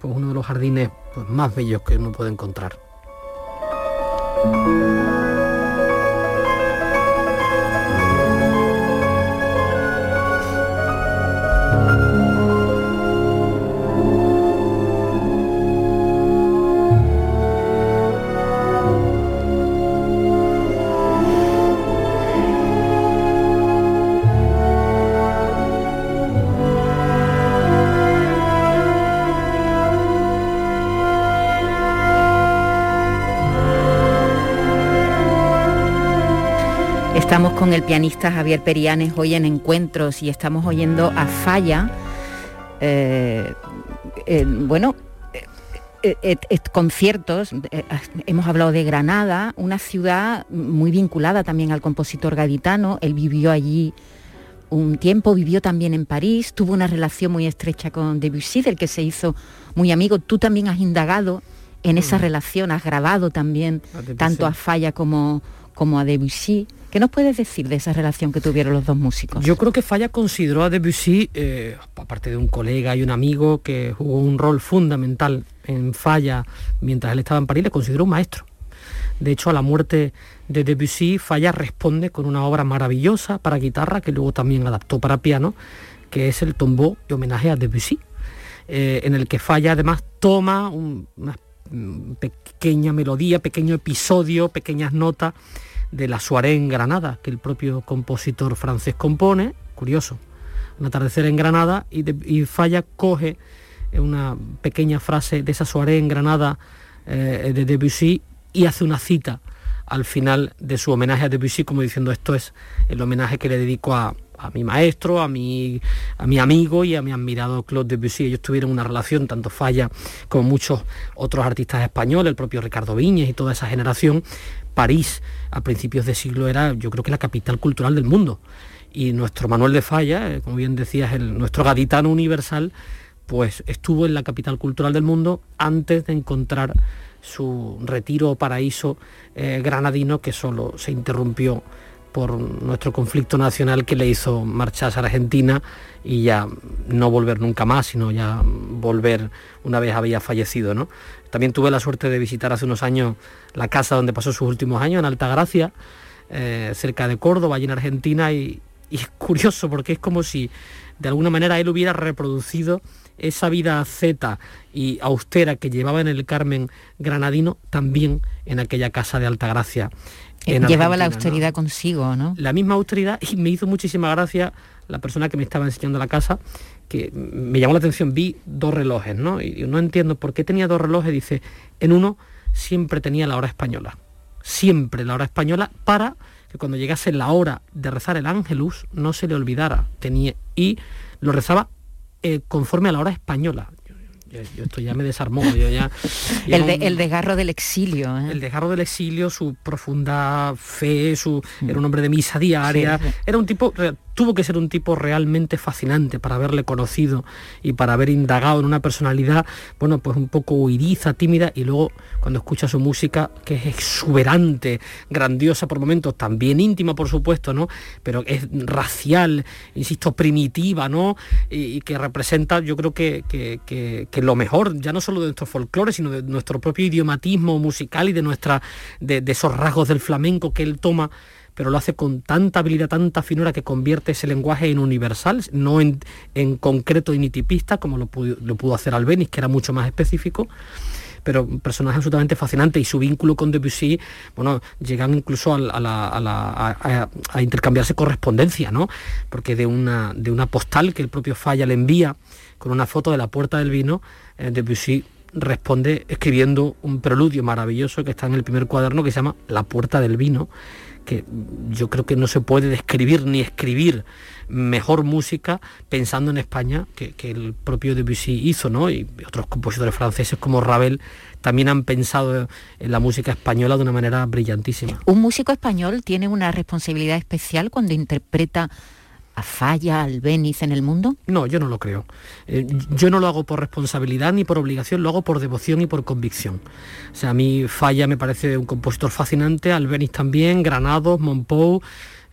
pues uno de los jardines pues, más bellos que uno puede encontrar. Estamos con el pianista Javier Perianes hoy en Encuentros y estamos oyendo a Falla. Eh, eh, bueno, eh, conciertos, hemos hablado de Granada, una ciudad muy vinculada también al compositor gaditano, él vivió allí un tiempo, vivió también en París, tuvo una relación muy estrecha con Debussy, del que se hizo muy amigo. Tú también has indagado en esa mm. relación, has grabado también tanto a Falla como, como a Debussy. ¿Qué nos puedes decir de esa relación que tuvieron los dos músicos? Yo creo que Falla consideró a Debussy, eh, aparte de un colega y un amigo que jugó un rol fundamental en Falla mientras él estaba en París, le consideró un maestro. De hecho, a la muerte de Debussy, Falla responde con una obra maravillosa para guitarra que luego también adaptó para piano, que es el tombeau de homenaje a Debussy, eh, en el que Falla además toma una pequeña melodía, pequeño episodio, pequeñas notas de la soirée en Granada, que el propio compositor francés compone, curioso, un atardecer en Granada, y, Falla coge una pequeña frase de esa soirée en Granada eh, de Debussy y hace una cita al final de su homenaje a Debussy, como diciendo esto es el homenaje que le dedico a, mi maestro, a mi, a mi amigo y a mi admirado Claude Debussy. Ellos tuvieron una relación, tanto Falla como muchos otros artistas españoles, el propio Ricardo Viñes y toda esa generación. París a principios de siglo era yo creo que la capital cultural del mundo. Y nuestro Manuel de Falla, eh, como bien decías, nuestro gaditano universal, pues estuvo en la capital cultural del mundo antes de encontrar su retiro o paraíso eh, granadino que solo se interrumpió por nuestro conflicto nacional que le hizo marcharse a Argentina y ya no volver nunca más, sino ya volver una vez había fallecido. ¿no? También tuve la suerte de visitar hace unos años la casa donde pasó sus últimos años, en Altagracia, eh, cerca de Córdoba, allí en Argentina, y es curioso porque es como si de alguna manera él hubiera reproducido esa vida zeta y austera que llevaba en el Carmen granadino, también en aquella casa de Altagracia. Llevaba la austeridad consigo, ¿no? La misma austeridad y me hizo muchísima gracia la persona que me estaba enseñando la casa, que me llamó la atención, vi dos relojes, ¿no? Y no entiendo por qué tenía dos relojes, dice, en uno siempre tenía la hora española, siempre la hora española para que cuando llegase la hora de rezar el ángelus no se le olvidara, tenía y lo rezaba eh, conforme a la hora española. Yo, esto ya me desarmó. ya, el, desgarro del exilio. ¿eh? El desgarro del exilio, su profunda fe, su, era un hombre de misa diaria. Era un tipo tuvo que ser un tipo realmente fascinante para haberle conocido y para haber indagado en una personalidad, bueno, pues un poco huidiza, tímida, y luego cuando escucha su música, que es exuberante, grandiosa por momentos, también íntima, por supuesto, ¿no? Pero es racial, insisto, primitiva, ¿no? Y, que representa, yo creo que, que, lo mejor, ya no solo de nuestro folclore, sino de nuestro propio idiomatismo musical y de nuestra, de esos rasgos del flamenco que él toma pero lo hace con tanta habilidad, tanta finura que convierte ese lenguaje en universal, no en, concreto y nitipista como lo pudo, hacer Albeniz, que era mucho más específico pero un personaje absolutamente fascinante y su vínculo con Debussy, bueno, llegan incluso a, intercambiarse correspondencia, ¿no? Porque de una, de una postal que el propio Falla le envía con una foto de la puerta del vino, eh, Debussy responde escribiendo un preludio maravilloso que está en el primer cuaderno que se llama La puerta del vino, que yo creo que no se puede describir ni escribir mejor música pensando en España que, el propio Debussy hizo, ¿no? Y otros compositores franceses como Ravel también han pensado en la música española de una manera brillantísima. ¿Un músico español tiene una responsabilidad especial cuando interpreta a Falla, al en el mundo? No, yo no lo creo. Eh, yo no lo hago por responsabilidad ni por obligación, lo hago por devoción y por convicción. O sea, a mí Falla me parece un compositor fascinante, Albéniz también, Granados, Monpou,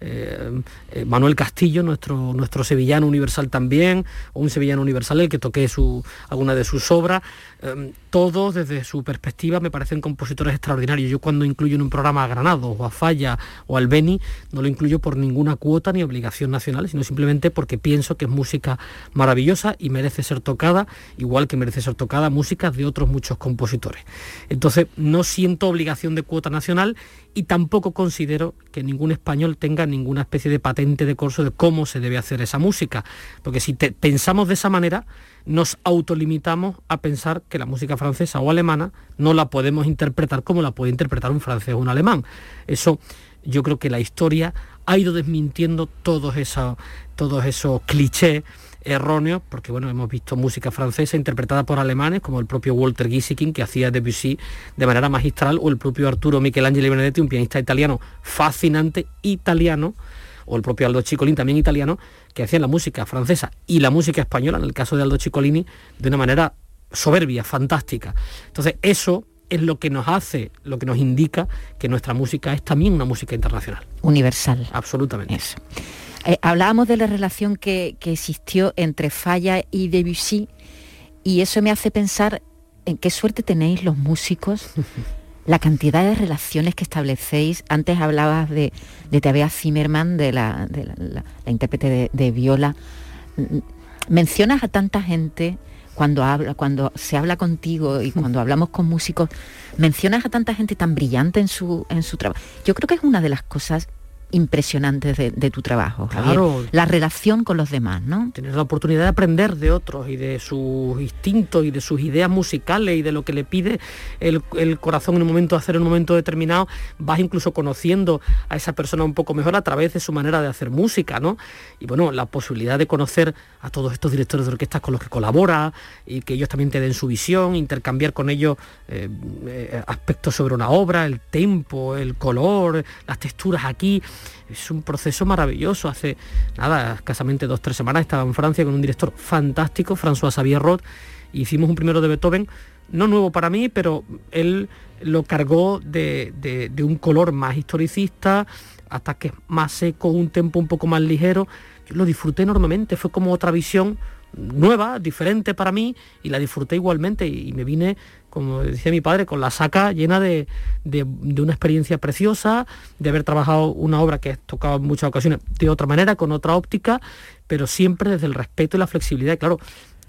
eh, eh, Manuel Castillo, nuestro, nuestro sevillano universal también, un sevillano universal, el que toqué su, alguna de sus obras. Em, todos desde su perspectiva me parecen compositores extraordinarios. Yo cuando incluyo en un programa a Granados o a Falla o al Beni, no lo incluyo por ninguna cuota ni obligación nacional, sino simplemente porque pienso que es música maravillosa y merece ser tocada, igual que merece ser tocada música de otros muchos compositores. Entonces no siento obligación de cuota nacional y tampoco considero que ningún español tenga ninguna especie de patente de curso de cómo se debe hacer esa música. Porque si pensamos de esa manera, nos autolimitamos a pensar que la música francesa o alemana no la podemos interpretar como la puede interpretar un francés o un alemán. Eso yo creo que la historia ha ido desmintiendo todos esos, todos esos clichés erróneos, porque bueno, hemos visto música francesa interpretada por alemanes, como el propio Walter Gieseking, que hacía Debussy de manera magistral, o el propio Arturo Michelangelo Benedetti, un pianista italiano fascinante, italiano, o el propio Aldo Ciccolini, también italiano, que hacían la música francesa y la música española, en el caso de Aldo Ciccolini, de una manera soberbia, fantástica. Entonces, eso es lo que nos hace, lo que nos indica que nuestra música es también una música internacional. Universal. Absolutamente. Eso. Eh, hablábamos de la relación que, que, existió entre Falla y Debussy y eso me hace pensar en qué suerte tenéis los músicos, la cantidad de relaciones que establecéis. Antes hablabas de, de Tabea Zimmerman, de la, de la, la, la intérprete de, de, viola. Mencionas a tanta gente cuando, habla, cuando se habla contigo y cuando hablamos con músicos, mencionas a tanta gente tan brillante en su, en su trabajo. Yo creo que es una de las cosas impresionantes de, de, tu trabajo, Javier. Claro. La relación con los demás, ¿no? Tienes la oportunidad de aprender de otros y de sus instintos y de sus ideas musicales y de lo que le pide el, el, corazón en un momento de hacer en un momento determinado. Vas incluso conociendo a esa persona un poco mejor a través de su manera de hacer música, ¿no? Y bueno, la posibilidad de conocer a todos estos directores de orquestas con los que colabora y que ellos también te den su visión, intercambiar con ellos eh, eh, aspectos sobre una obra, el tempo, el color, las texturas aquí es un proceso maravilloso. Hace nada, escasamente dos tres semanas estaba en Francia con un director fantástico, François Xavier Roth, hicimos un primero de Beethoven, no nuevo para mí, pero él lo cargó de, de, un color más historicista, hasta que más seco, un tempo un poco más ligero. Lo disfruté enormemente, fue como otra visión nueva, diferente para mí, y la disfruté igualmente y, me vine como decía mi padre, con la saca llena de, de, una experiencia preciosa, de haber trabajado una obra que he tocado en muchas ocasiones de otra manera, con otra óptica, pero siempre desde el respeto y la flexibilidad. Claro,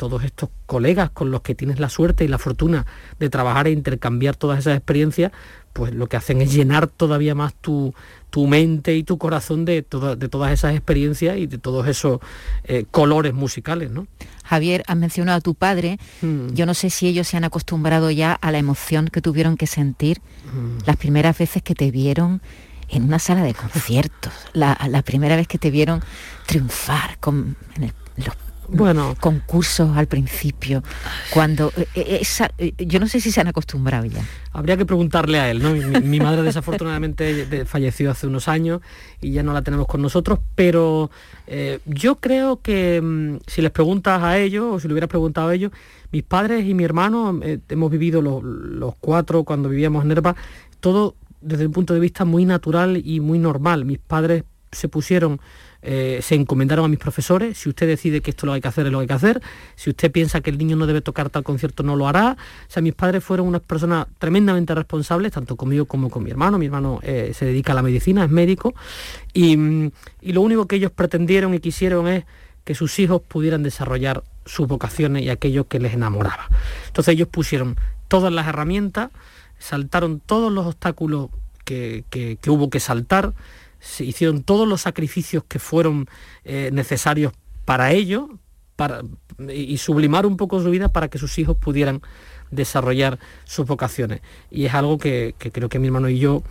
todos estos colegas con los que tienes la suerte y la fortuna de trabajar e intercambiar todas esas experiencias, pues lo que hacen es llenar todavía más tu, tu mente y tu corazón de, toda, de todas esas experiencias y de todos esos eh, colores musicales, ¿no? Javier, has mencionado a tu padre. Mm. Yo no sé si ellos se han acostumbrado ya a la emoción que tuvieron que sentir mm. las primeras veces que te vieron en una sala de conciertos, la, la primera vez que te vieron triunfar con, en el, los bueno. concursos al principio, cuando esa, yo no sé si se han acostumbrado ya. Habría que preguntarle a él, ¿no? Mi, mi madre desafortunadamente falleció hace unos años y ya no la tenemos con nosotros, pero eh, yo creo que mmm, si les preguntas a ellos o si le hubieras preguntado a ellos, mis padres y mi hermano eh, hemos vivido los, los cuatro cuando vivíamos en Nerva, todo desde un punto de vista muy natural y muy normal. Mis padres se pusieron eh, se encomendaron a mis profesores, si usted decide que esto lo hay que hacer, es lo que hay que hacer, si usted piensa que el niño no debe tocar tal concierto, no lo hará. O sea, mis padres fueron unas personas tremendamente responsables, tanto conmigo como con mi hermano. Mi hermano eh, se dedica a la medicina, es médico, y, y lo único que ellos pretendieron y quisieron es que sus hijos pudieran desarrollar sus vocaciones y aquello que les enamoraba. Entonces ellos pusieron todas las herramientas, saltaron todos los obstáculos que hubo que saltar, se hicieron todos los sacrificios que fueron eh, necesarios para ello para, y sublimar un poco su vida para que sus hijos pudieran desarrollar sus vocaciones. Y es algo que, que creo que mi hermano y yo,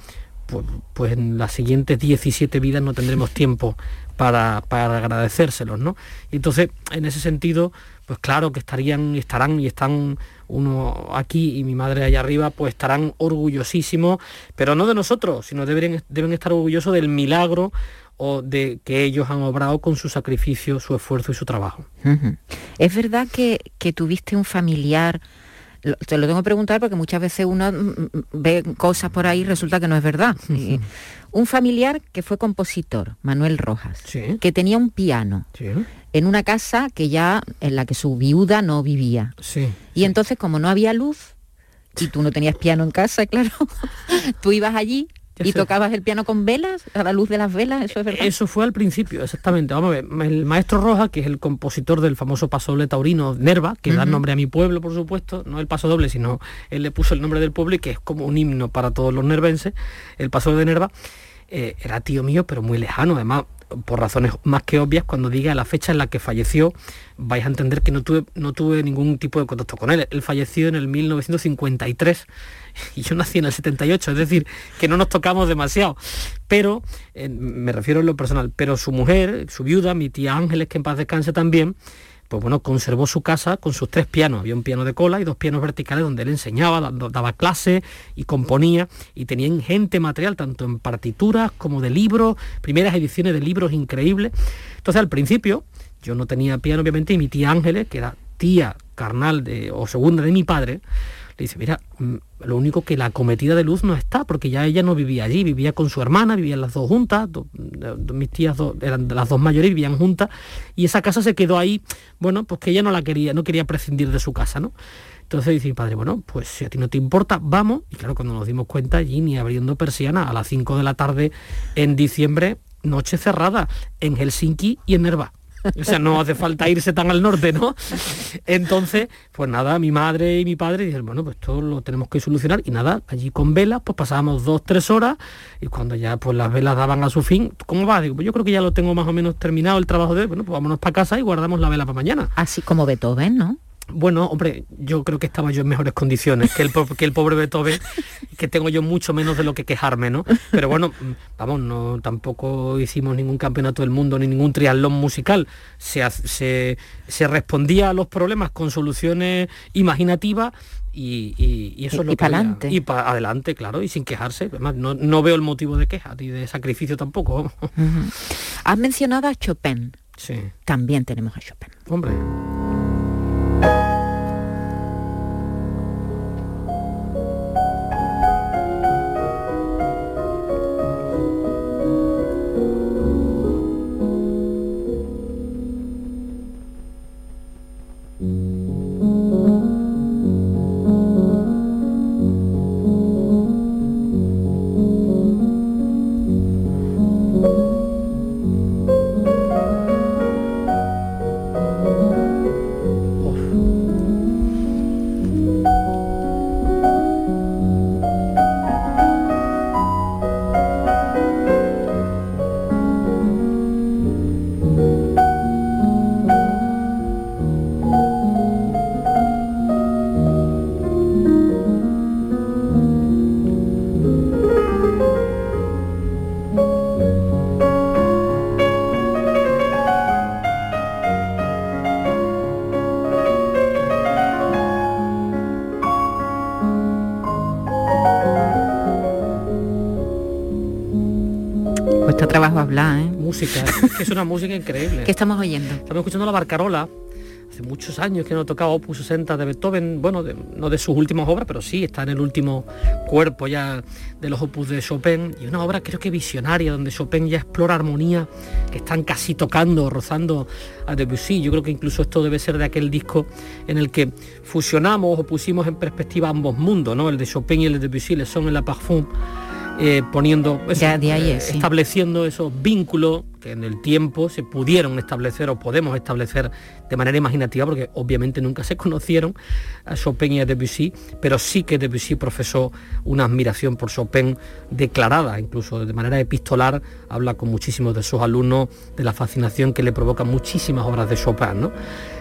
pues, pues, en las siguientes 17 vidas no tendremos tiempo para, para agradecérselos, ¿no? Y entonces, en ese sentido, pues claro que estarían, estarán y están uno aquí y mi madre allá arriba, pues estarán orgullosísimos, pero no de nosotros, sino deben, deben estar orgullosos del milagro o de que ellos han obrado con su sacrificio, su esfuerzo y su trabajo. Es verdad que, que tuviste un familiar te lo tengo que preguntar porque muchas veces uno ve cosas por ahí y resulta que no es verdad. Un familiar que fue compositor, Manuel Rojas, sí. que tenía un piano sí. en una casa que ya en la que su viuda no vivía. Y entonces como no había luz y tú no tenías piano en casa, claro, tú ibas allí ¿Y tocabas el piano con velas, a la luz de las velas? ¿Eso es verdad? Eso fue al principio, exactamente. Vamos a ver, el maestro Roja, que es el compositor del famoso paso doble taurino Nerva, que uh -huh. da nombre a mi pueblo, por supuesto, no el paso doble, sino él le puso el nombre del pueblo y que es como un himno para todos los nervenses, el paso de Nerva, eh, era tío mío, pero muy lejano. Además, por razones más que obvias, cuando diga la fecha en la que falleció, vais a entender que no tuve, no tuve ningún tipo de contacto con él. Él falleció en el 1953 y yo nací en el 78, es decir, que no nos tocamos demasiado. Pero, me refiero a lo personal, pero su mujer, su viuda, mi tía Ángeles, que en paz descanse también, pues bueno, conservó su casa con sus tres pianos. Había un piano de cola y dos pianos verticales donde él enseñaba, daba clases y componía y tenía ingente material, tanto en partituras como de libros, primeras ediciones de libros increíbles. Entonces al principio yo no tenía piano obviamente y mi tía Ángeles, que era tía carnal o segunda de mi padre, le dice, mira, mm, lo único que la cometida de luz no está, porque ya ella no vivía allí, vivía con su hermana, vivían las dos juntas, mis tías eran las dos mayores, vivían juntas, y esa casa se quedó ahí, bueno, pues que ella no la quería, no quería prescindir de su casa, ¿no? Entonces dice mi padre, bueno, pues si a ti no te importa, vamos. Y claro, cuando nos dimos cuenta allí, ni abriendo persiana, a las 5 de la tarde en diciembre, noche cerrada, en Helsinki y en Nerva. O sea, no hace falta irse tan al norte, ¿no? Entonces, pues nada, mi madre y mi padre dicen, bueno, pues todo lo tenemos que solucionar. Y nada, allí con velas, pues pasábamos dos, tres horas y cuando ya pues las velas daban a su fin, ¿cómo va? Digo, pues yo creo que ya lo tengo más o menos terminado el trabajo de, bueno, pues vámonos para casa y guardamos la vela para mañana. Así como Beethoven, ¿no? Bueno, hombre, yo creo que estaba yo en mejores condiciones que el, que el pobre Beethoven, que tengo yo mucho menos de lo que quejarme, ¿no? Pero bueno, vamos, no tampoco hicimos ningún campeonato del mundo ni ningún triatlón musical. Se, se, respondía a los problemas con soluciones imaginativas y, eso es lo y que... Para adelante. Y para adelante, claro, y sin quejarse. Además, no, veo el motivo de queja ni de sacrificio tampoco. Has mencionado a Chopin. Sí. También tenemos a Chopin. Hombre. Música, que es una música increíble. ¿Qué estamos oyendo? Estamos escuchando la Barcarola, hace muchos años que no tocaba Opus 60 de Beethoven, bueno, no de sus últimas obras, pero sí está en el último cuerpo ya de los Opus de Chopin, y una obra creo que visionaria, donde Chopin ya explora armonía que están casi tocando, rozando a Debussy. Yo creo que incluso esto debe ser de aquel disco en el que fusionamos o pusimos en perspectiva ambos mundos, ¿no? El de Chopin y el de Debussy, le son en la parfum eh, poniendo, estableciendo esos vínculos que en el tiempo se pudieron establecer o podemos establecer de manera imaginativa, porque obviamente nunca se conocieron a Chopin y a Debussy, pero sí que Debussy profesó una admiración por Chopin declarada, incluso de manera epistolar, habla con muchísimos de sus alumnos de la fascinación que le provocan muchísimas obras de Chopin, ¿no?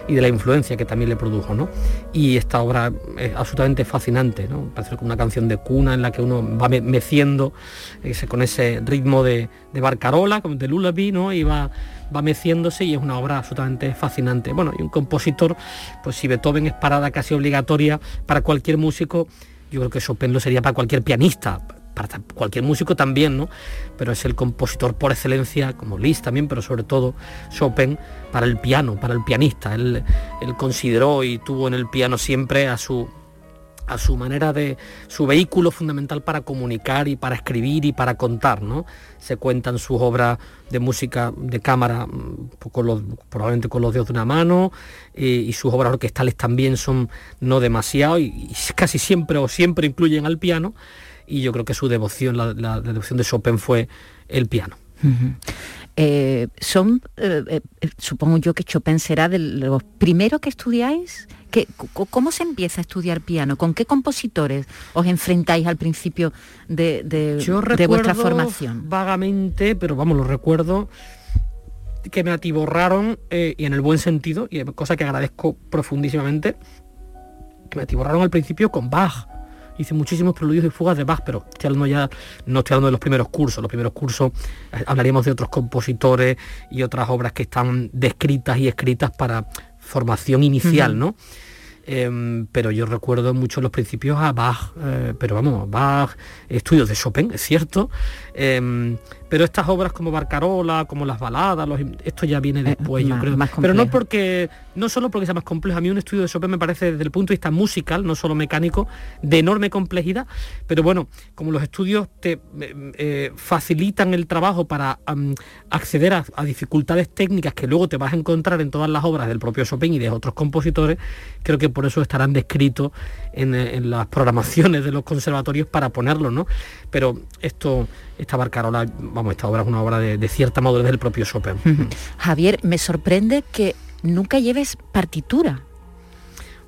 y de la influencia que también le produjo. ¿no? Y esta obra es absolutamente fascinante, ¿no? parece como una canción de cuna en la que uno va meciendo ese, con ese ritmo de, de barcarola, de lullaby, ¿no? y va, meciéndose y es una obra absolutamente fascinante. Bueno, y un compositor, pues si Beethoven es parada casi obligatoria para cualquier músico, yo creo que Chopin lo sería para cualquier pianista, para cualquier músico también, ¿no? Pero es el compositor por excelencia, como Liszt también, pero sobre todo Chopin, para el piano, para el pianista. Él, él consideró y tuvo en el piano siempre a su a su manera de su vehículo fundamental para comunicar y para escribir y para contar, ¿no? Se cuentan sus obras de música de cámara mm, probablemente con los dedos de una mano y sus obras orquestales también son no demasiado y, y, casi siempre o siempre incluyen al piano y yo creo que su devoción, la, devoción de Chopin fue el piano. Eh, son, eh, eh, supongo yo que Chopin será de los primeros que estudiáis. Que, ¿Cómo se empieza a estudiar piano? ¿Con qué compositores os enfrentáis al principio de, de, yo de vuestra formación? Vagamente, pero vamos, lo recuerdo que me atiborraron, eh, y en el buen sentido, y cosa que agradezco profundísimamente, que me atiborraron al principio con Bach. Hice muchísimos preludios y fugas de Bach, pero estoy hablando ya, no estoy hablando de los primeros cursos. Los primeros cursos eh, hablaríamos de otros compositores y otras obras que están descritas y escritas para formación inicial, ¿no? Em, pero yo recuerdo mucho los principios a Bach, eh, pero vamos, Bach, estudios de Chopin, es cierto, em, pero estas obras como Barcarola, como las baladas, esto ya viene eh, después, yo creo. pero no porque, no solo porque sea más complejo, a mí un estudio de Chopin me parece desde el punto de vista musical, no solo mecánico, de enorme complejidad, pero bueno, como los estudios te eh, facilitan el trabajo para acceder a, dificultades técnicas que luego te vas a encontrar en todas las obras del propio Chopin y de otros compositores, creo que por eso estarán descritos en, en las programaciones de los conservatorios para ponerlo, ¿no? Pero esto esta Barcarola, vamos, esta obra es una obra de, cierta madurez del propio Chopin. Javier, me sorprende que nunca lleves partitura.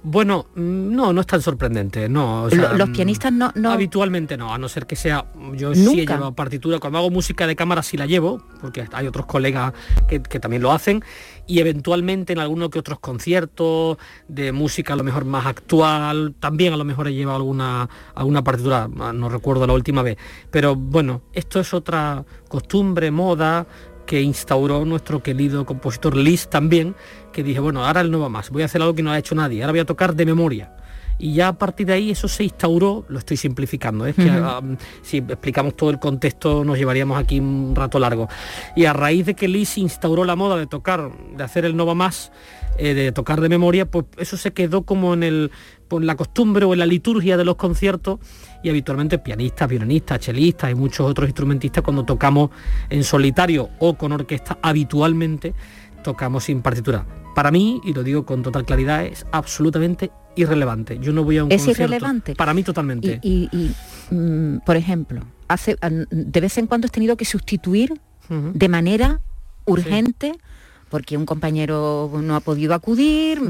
Bueno, no, no es tan sorprendente, no. los pianistas no, no, Habitualmente no, a no ser que sea... Yo sí he llevado partitura, cuando hago música de cámara sí la llevo, porque hay otros colegas que, también lo hacen, y eventualmente en algunos que otros conciertos de música a lo mejor más actual, también a lo mejor he llevado alguna, alguna partitura, no recuerdo la última vez. Pero bueno, esto es otra costumbre, moda, que instauró nuestro querido compositor Liszt también, que dije, bueno, ahora el no va más, voy a hacer algo que no ha hecho nadie, ahora voy a tocar de memoria. Y ya a partir de ahí eso se instauró, lo estoy simplificando, es que um, si explicamos todo el contexto nos llevaríamos aquí un rato largo. Y a raíz de que Liszt instauró la moda de tocar, de hacer el no va más, eh, de tocar de memoria, pues eso se quedó como en el, pues, la costumbre o en la liturgia de los conciertos y habitualmente pianistas, violinistas, chelistas y muchos otros instrumentistas cuando tocamos en solitario o con orquesta habitualmente tocamos sin partitura. Para mí, y lo digo con total claridad, es absolutamente irrelevante. Yo no voy a un ¿Es irrelevante? Para mí totalmente. Y, mm, por ejemplo, hace, de vez en cuando has tenido que sustituir de manera urgente porque un compañero no ha podido acudir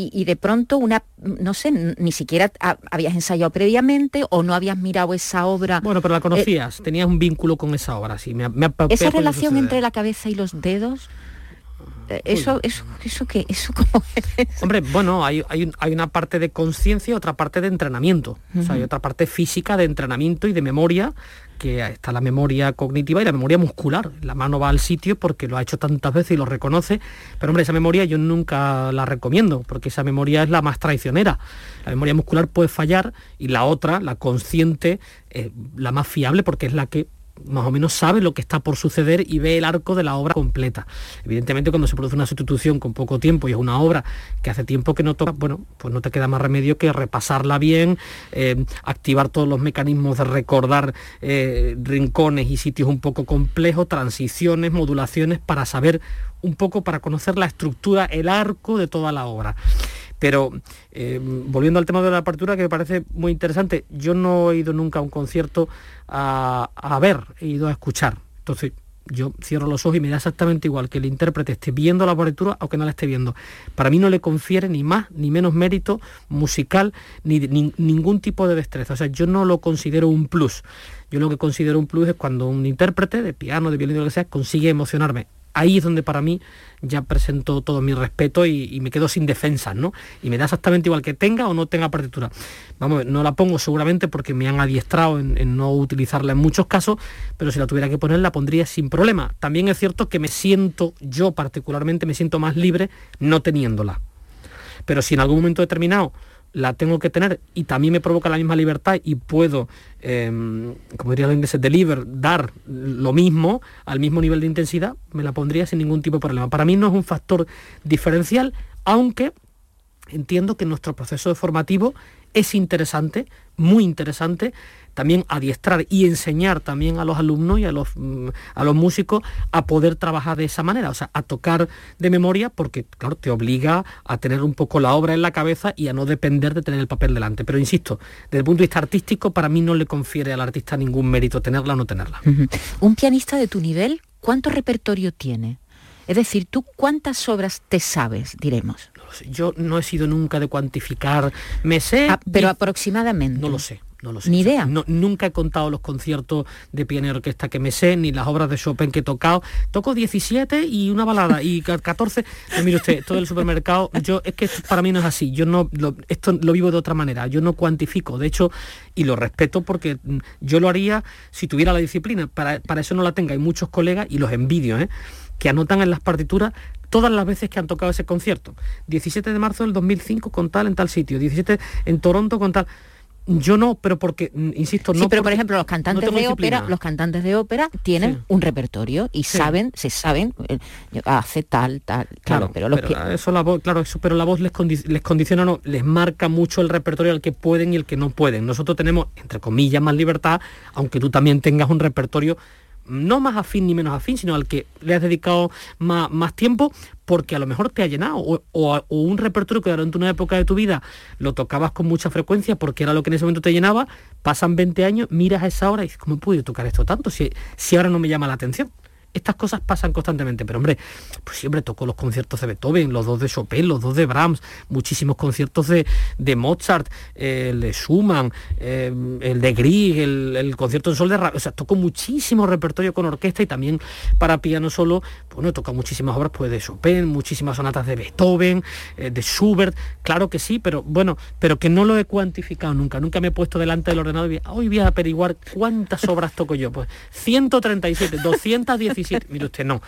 y, de pronto una, no sé, ni siquiera habías ensayado previamente o no habías mirado esa obra. Bueno, pero la conocías, tenías un vínculo con esa obra, sí. Me, esa relación entre la cabeza y los dedos. Eh, eso, eso, eso qué, eso como Hombre, bueno, hay, hay, una parte de conciencia y otra parte de entrenamiento. o sea, hay otra parte física de entrenamiento y de memoria que está la memoria cognitiva y la memoria muscular. La mano va al sitio porque lo ha hecho tantas veces y lo reconoce, pero hombre, esa memoria yo nunca la recomiendo, porque esa memoria es la más traicionera. La memoria muscular puede fallar y la otra, la consciente, es la más fiable porque es la que más o menos sabe lo que está por suceder y ve el arco de la obra completa. Evidentemente cuando se produce una sustitución con poco tiempo y es una obra que hace tiempo que no toca, bueno, pues no te queda más remedio que repasarla bien, eh, activar todos los mecanismos de recordar eh, rincones y sitios un poco complejos, transiciones, modulaciones, para saber un poco, para conocer la estructura, el arco de toda la obra. Pero eh, volviendo al tema de la apertura, que me parece muy interesante, yo no he ido nunca a un concierto a, ver, he ido a escuchar. Entonces, yo cierro los ojos y me da exactamente igual que el intérprete esté viendo la partitura aunque no la esté viendo. Para mí no le confiere ni más ni menos mérito musical ni, ni, ningún tipo de destreza. O sea, yo no lo considero un plus. Yo lo que considero un plus es cuando un intérprete de piano, de violín, lo que sea, consigue emocionarme ahí es donde para mí ya presento todo mi respeto y, me quedo sin defensas, ¿no? Y me da exactamente igual que tenga o no tenga partitura. Vamos, no la pongo seguramente porque me han adiestrado en, no utilizarla en muchos casos, pero si la tuviera que poner la pondría sin problema. También es cierto que me siento, yo particularmente me siento más libre no teniéndola. Pero si en algún momento determinado la tengo que tener y también me provoca la misma libertad y puedo, em, como diría los ingleses, deliver, dar lo mismo al mismo nivel de intensidad, me la pondría sin ningún tipo de problema. Para mí no es un factor diferencial, aunque entiendo que nuestro proceso formativo es interesante, muy interesante, también adiestrar y enseñar también a los alumnos y a los, mm, a los músicos a poder trabajar de esa manera, o sea, a tocar de memoria, porque claro, te obliga a tener un poco la obra en la cabeza y a no depender de tener el papel delante. Pero insisto, desde el punto de vista artístico, para mí no le confiere al artista ningún mérito tenerla o no tenerla. Un pianista de tu nivel, ¿cuánto repertorio tiene? Es decir, ¿tú cuántas obras te sabes, diremos? Yo no he sido nunca de cuantificar, me sé... Ah, pero aproximadamente. No lo sé No lo sé. Ni idea. no- nunca he contado los conciertos de piano y orquesta que me sé, ni las obras de Chopin que he tocado. Toco 17 y una balada y ca- 14. Pues mire usted, todo el supermercado, yo es que esto para mí no es así. Yo no lo- esto lo vivo de otra manera. Yo no cuantifico. De hecho, y lo respeto porque mm, yo lo haría si tuviera la disciplina. Para, para eso no la tenga. Hay muchos colegas y los envidio, ¿eh? que anotan en las partituras todas las veces que han tocado ese concierto. 17 de marzo del 2005 con tal en tal sitio, 17 en Toronto con tal. Yo no, pero porque, mm, insisto, Sí, no pero por ejemplo, los cantantes de ópera, disciplina. los cantantes de ópera tienen Sí. un repertorio y Sí. saben, se saben, eh, hace tal, tal, claro, pero los que- eso la voz, claro, eso, pero la voz les, condi- les condiciona, no, les marca mucho el repertorio al que pueden y el que no pueden. Nosotros tenemos, entre comillas, más libertad, aunque tú también tengas un repertorio no más afín ni menos afín, sino al que le has dedicado más, más tiempo, porque a lo mejor te ha llenado, o, un repertorio que durante una época de tu vida lo tocabas con mucha frecuencia porque era lo que en ese momento te llenaba, pasan 20 años, miras a esa hora y dices, ¿cómo he podido tocar esto tanto si, si ahora no me llama la atención? Estas cosas pasan constantemente, pero hombre, pues siempre tocó los conciertos de Beethoven, los dos de Chopin, los dos de Brahms, muchísimos conciertos de, de Mozart, eh, el de Schumann, eh, el de Grieg, el, concierto en sol de Ra- o sea, tocó muchísimo repertorio con orquesta y también para piano solo, bueno, toca muchísimas obras pues de Chopin, muchísimas sonatas de Beethoven, eh, de Schubert, claro que sí, pero bueno, pero que no lo he cuantificado nunca, nunca me he puesto delante del ordenador y hoy voy a averiguar cuántas obras toco yo, pues 137, 217, mire usted, no.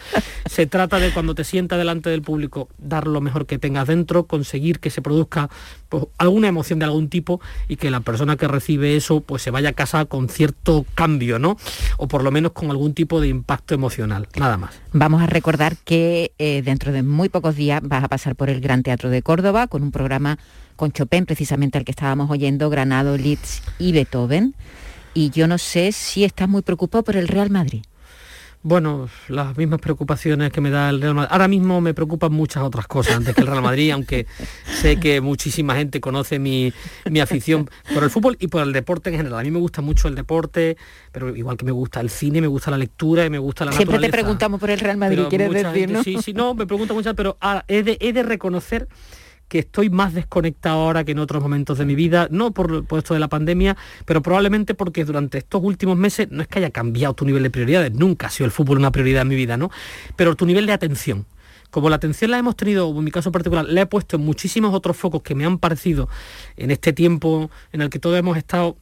Se trata de cuando te sientas delante del público, dar lo mejor que tengas dentro, conseguir que se produzca pues, alguna emoción de algún tipo y que la persona que recibe eso pues se vaya a casa con cierto cambio, ¿no? O por lo menos con algún tipo de impacto emocional, nada más. Vamos a recordar que eh, dentro de muy pocos días vas a pasar por el Gran Teatro de Córdoba con un programa con Chopin, precisamente al que estábamos oyendo, Granado, Leeds y Beethoven. Y yo no sé si estás muy preocupado por el Real Madrid. Bueno, las mismas preocupaciones que me da el Real Madrid. Ahora mismo me preocupan muchas otras cosas antes que el Real Madrid, aunque sé que muchísima gente conoce mi, mi afición por el fútbol y por el deporte en general. A mí me gusta mucho el deporte, pero igual que me gusta el cine, me gusta la lectura y me gusta la Siempre te preguntamos por el Real Madrid, Pero quieres decir, gente- ¿no? Sí, sí, no, me pregunta muchas, pero he de, he de reconocer que estoy más desconectado ahora que en otros momentos de mi vida, no por, por esto de la pandemia, pero probablemente porque durante estos últimos meses no es que haya cambiado tu nivel de prioridades, nunca ha sido el fútbol una prioridad en mi vida, ¿no? Pero tu nivel de atención. Como la atención la hemos tenido, en mi caso particular, la he puesto en muchísimos otros focos que me han parecido en este tiempo en el que todos hemos estado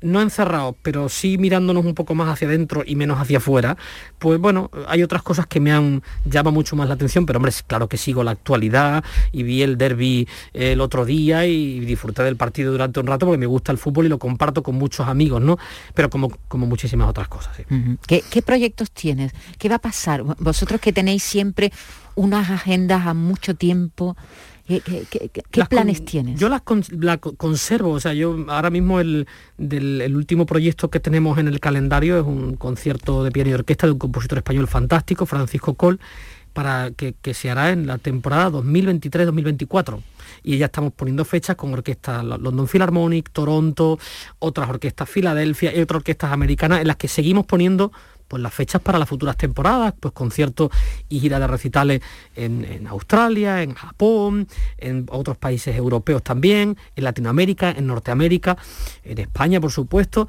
no encerrados, pero sí mirándonos un poco más hacia adentro y menos hacia afuera, pues bueno, hay otras cosas que me han llamado mucho más la atención, pero hombre, claro que sigo la actualidad y vi el derby el otro día y disfruté del partido durante un rato porque me gusta el fútbol y lo comparto con muchos amigos, ¿no? Pero como, como muchísimas otras cosas. ¿Qué, qué proyectos tienes? ¿Qué va a pasar? Vosotros que tenéis siempre unas agendas a mucho tiempo, ¿qué, qué- qué- qué Las con- planes tienes? Yo las con- la co- conservo, o sea, yo ahora mismo el, del, el último proyecto que tenemos en el calendario es un concierto de piano y orquesta de un compositor español fantástico, Francisco Col, para que, que se hará en la temporada 2023-2024. Y ya estamos poniendo fechas con orquestas Lo- London Philharmonic, Toronto, otras orquestas Filadelfia y otras orquestas americanas en las que seguimos poniendo pues las fechas para las futuras temporadas, pues conciertos y gira de recitales en, en Australia, en Japón, en otros países europeos también, en Latinoamérica, en Norteamérica, en España, por supuesto.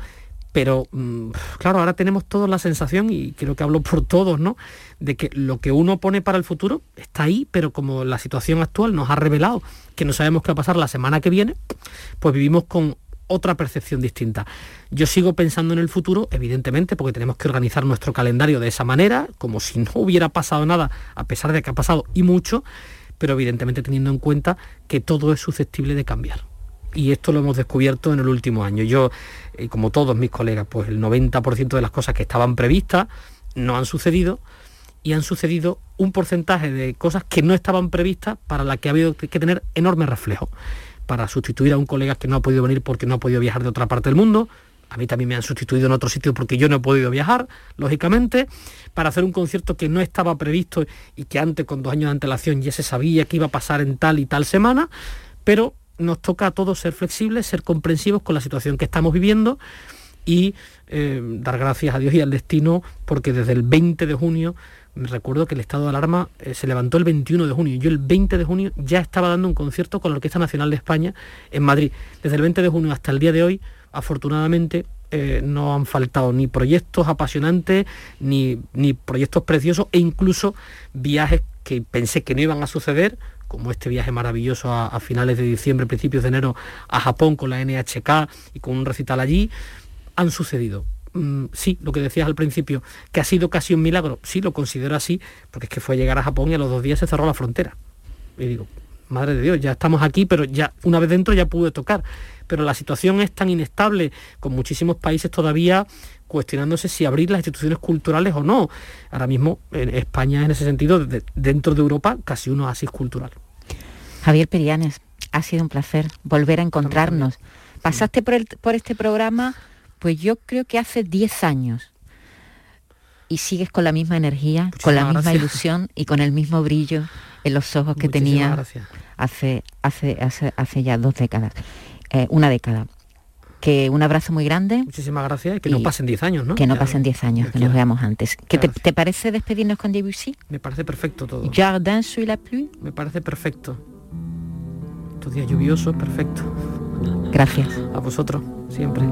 Pero mm, claro, ahora tenemos todos la sensación, y creo que hablo por todos, ¿no? De que lo que uno pone para el futuro está ahí, pero como la situación actual nos ha revelado que no sabemos qué va a pasar la semana que viene, pues vivimos con otra percepción distinta. Yo sigo pensando en el futuro, evidentemente, porque tenemos que organizar nuestro calendario de esa manera, como si no hubiera pasado nada, a pesar de que ha pasado y mucho, pero evidentemente teniendo en cuenta que todo es susceptible de cambiar. Y esto lo hemos descubierto en el último año. Yo, eh, como todos mis colegas, pues el 90% de las cosas que estaban previstas no han sucedido y han sucedido un porcentaje de cosas que no estaban previstas para las que ha habido que tener enorme reflejo para sustituir a un colega que no ha podido venir porque no ha podido viajar de otra parte del mundo. A mí también me han sustituido en otro sitio porque yo no he podido viajar, lógicamente, para hacer un concierto que no estaba previsto y que antes, con dos años de antelación, ya se sabía que iba a pasar en tal y tal semana, pero nos toca a todos ser flexibles, ser comprensivos con la situación que estamos viviendo y eh, dar gracias a Dios y al destino porque desde el 20 de junio recuerdo que el estado de alarma eh, se levantó el 21 de junio. Yo el 20 de junio ya estaba dando un concierto con la Orquesta Nacional de España en Madrid. Desde el 20 de junio hasta el día de hoy, afortunadamente eh, no han faltado ni proyectos apasionantes, ni, ni proyectos preciosos e incluso viajes que pensé que no iban a suceder, como este viaje maravilloso a, finales de diciembre, principios de enero a Japón con la NHK y con un recital allí, han sucedido. Mm, sí, lo que decías al principio, que ha sido casi un milagro, sí, lo considero así, porque es que fue llegar a Japón y a los dos días se cerró la frontera. Y digo, madre de Dios, ya estamos aquí, pero ya una vez dentro ya pude tocar. Pero la situación es tan inestable, con muchísimos países todavía cuestionándose si abrir las instituciones culturales o no. Ahora mismo en España, en ese sentido, dentro de Europa, casi uno así cultural. Javier Perianes, ha sido un placer volver a encontrarnos. Pasaste por, por este programa, pues yo creo que hace 10 años. Y sigues con la misma energía, con la misma ilusión y con el mismo brillo en los ojos que tenía hace, hace, hace, hace, ya dos décadas, eh, una década. Que un abrazo muy grande. Muchísimas gracias y que no pasen 10 años, ¿no? Que no pasen 10 años, que nos veamos antes. ¿Qué te, parece despedirnos con Debussy? Me parece perfecto todo. Jardin sous la pluie. Me parece perfecto. Estos días lluviosos, perfecto. Gracias. A vosotros, siempre.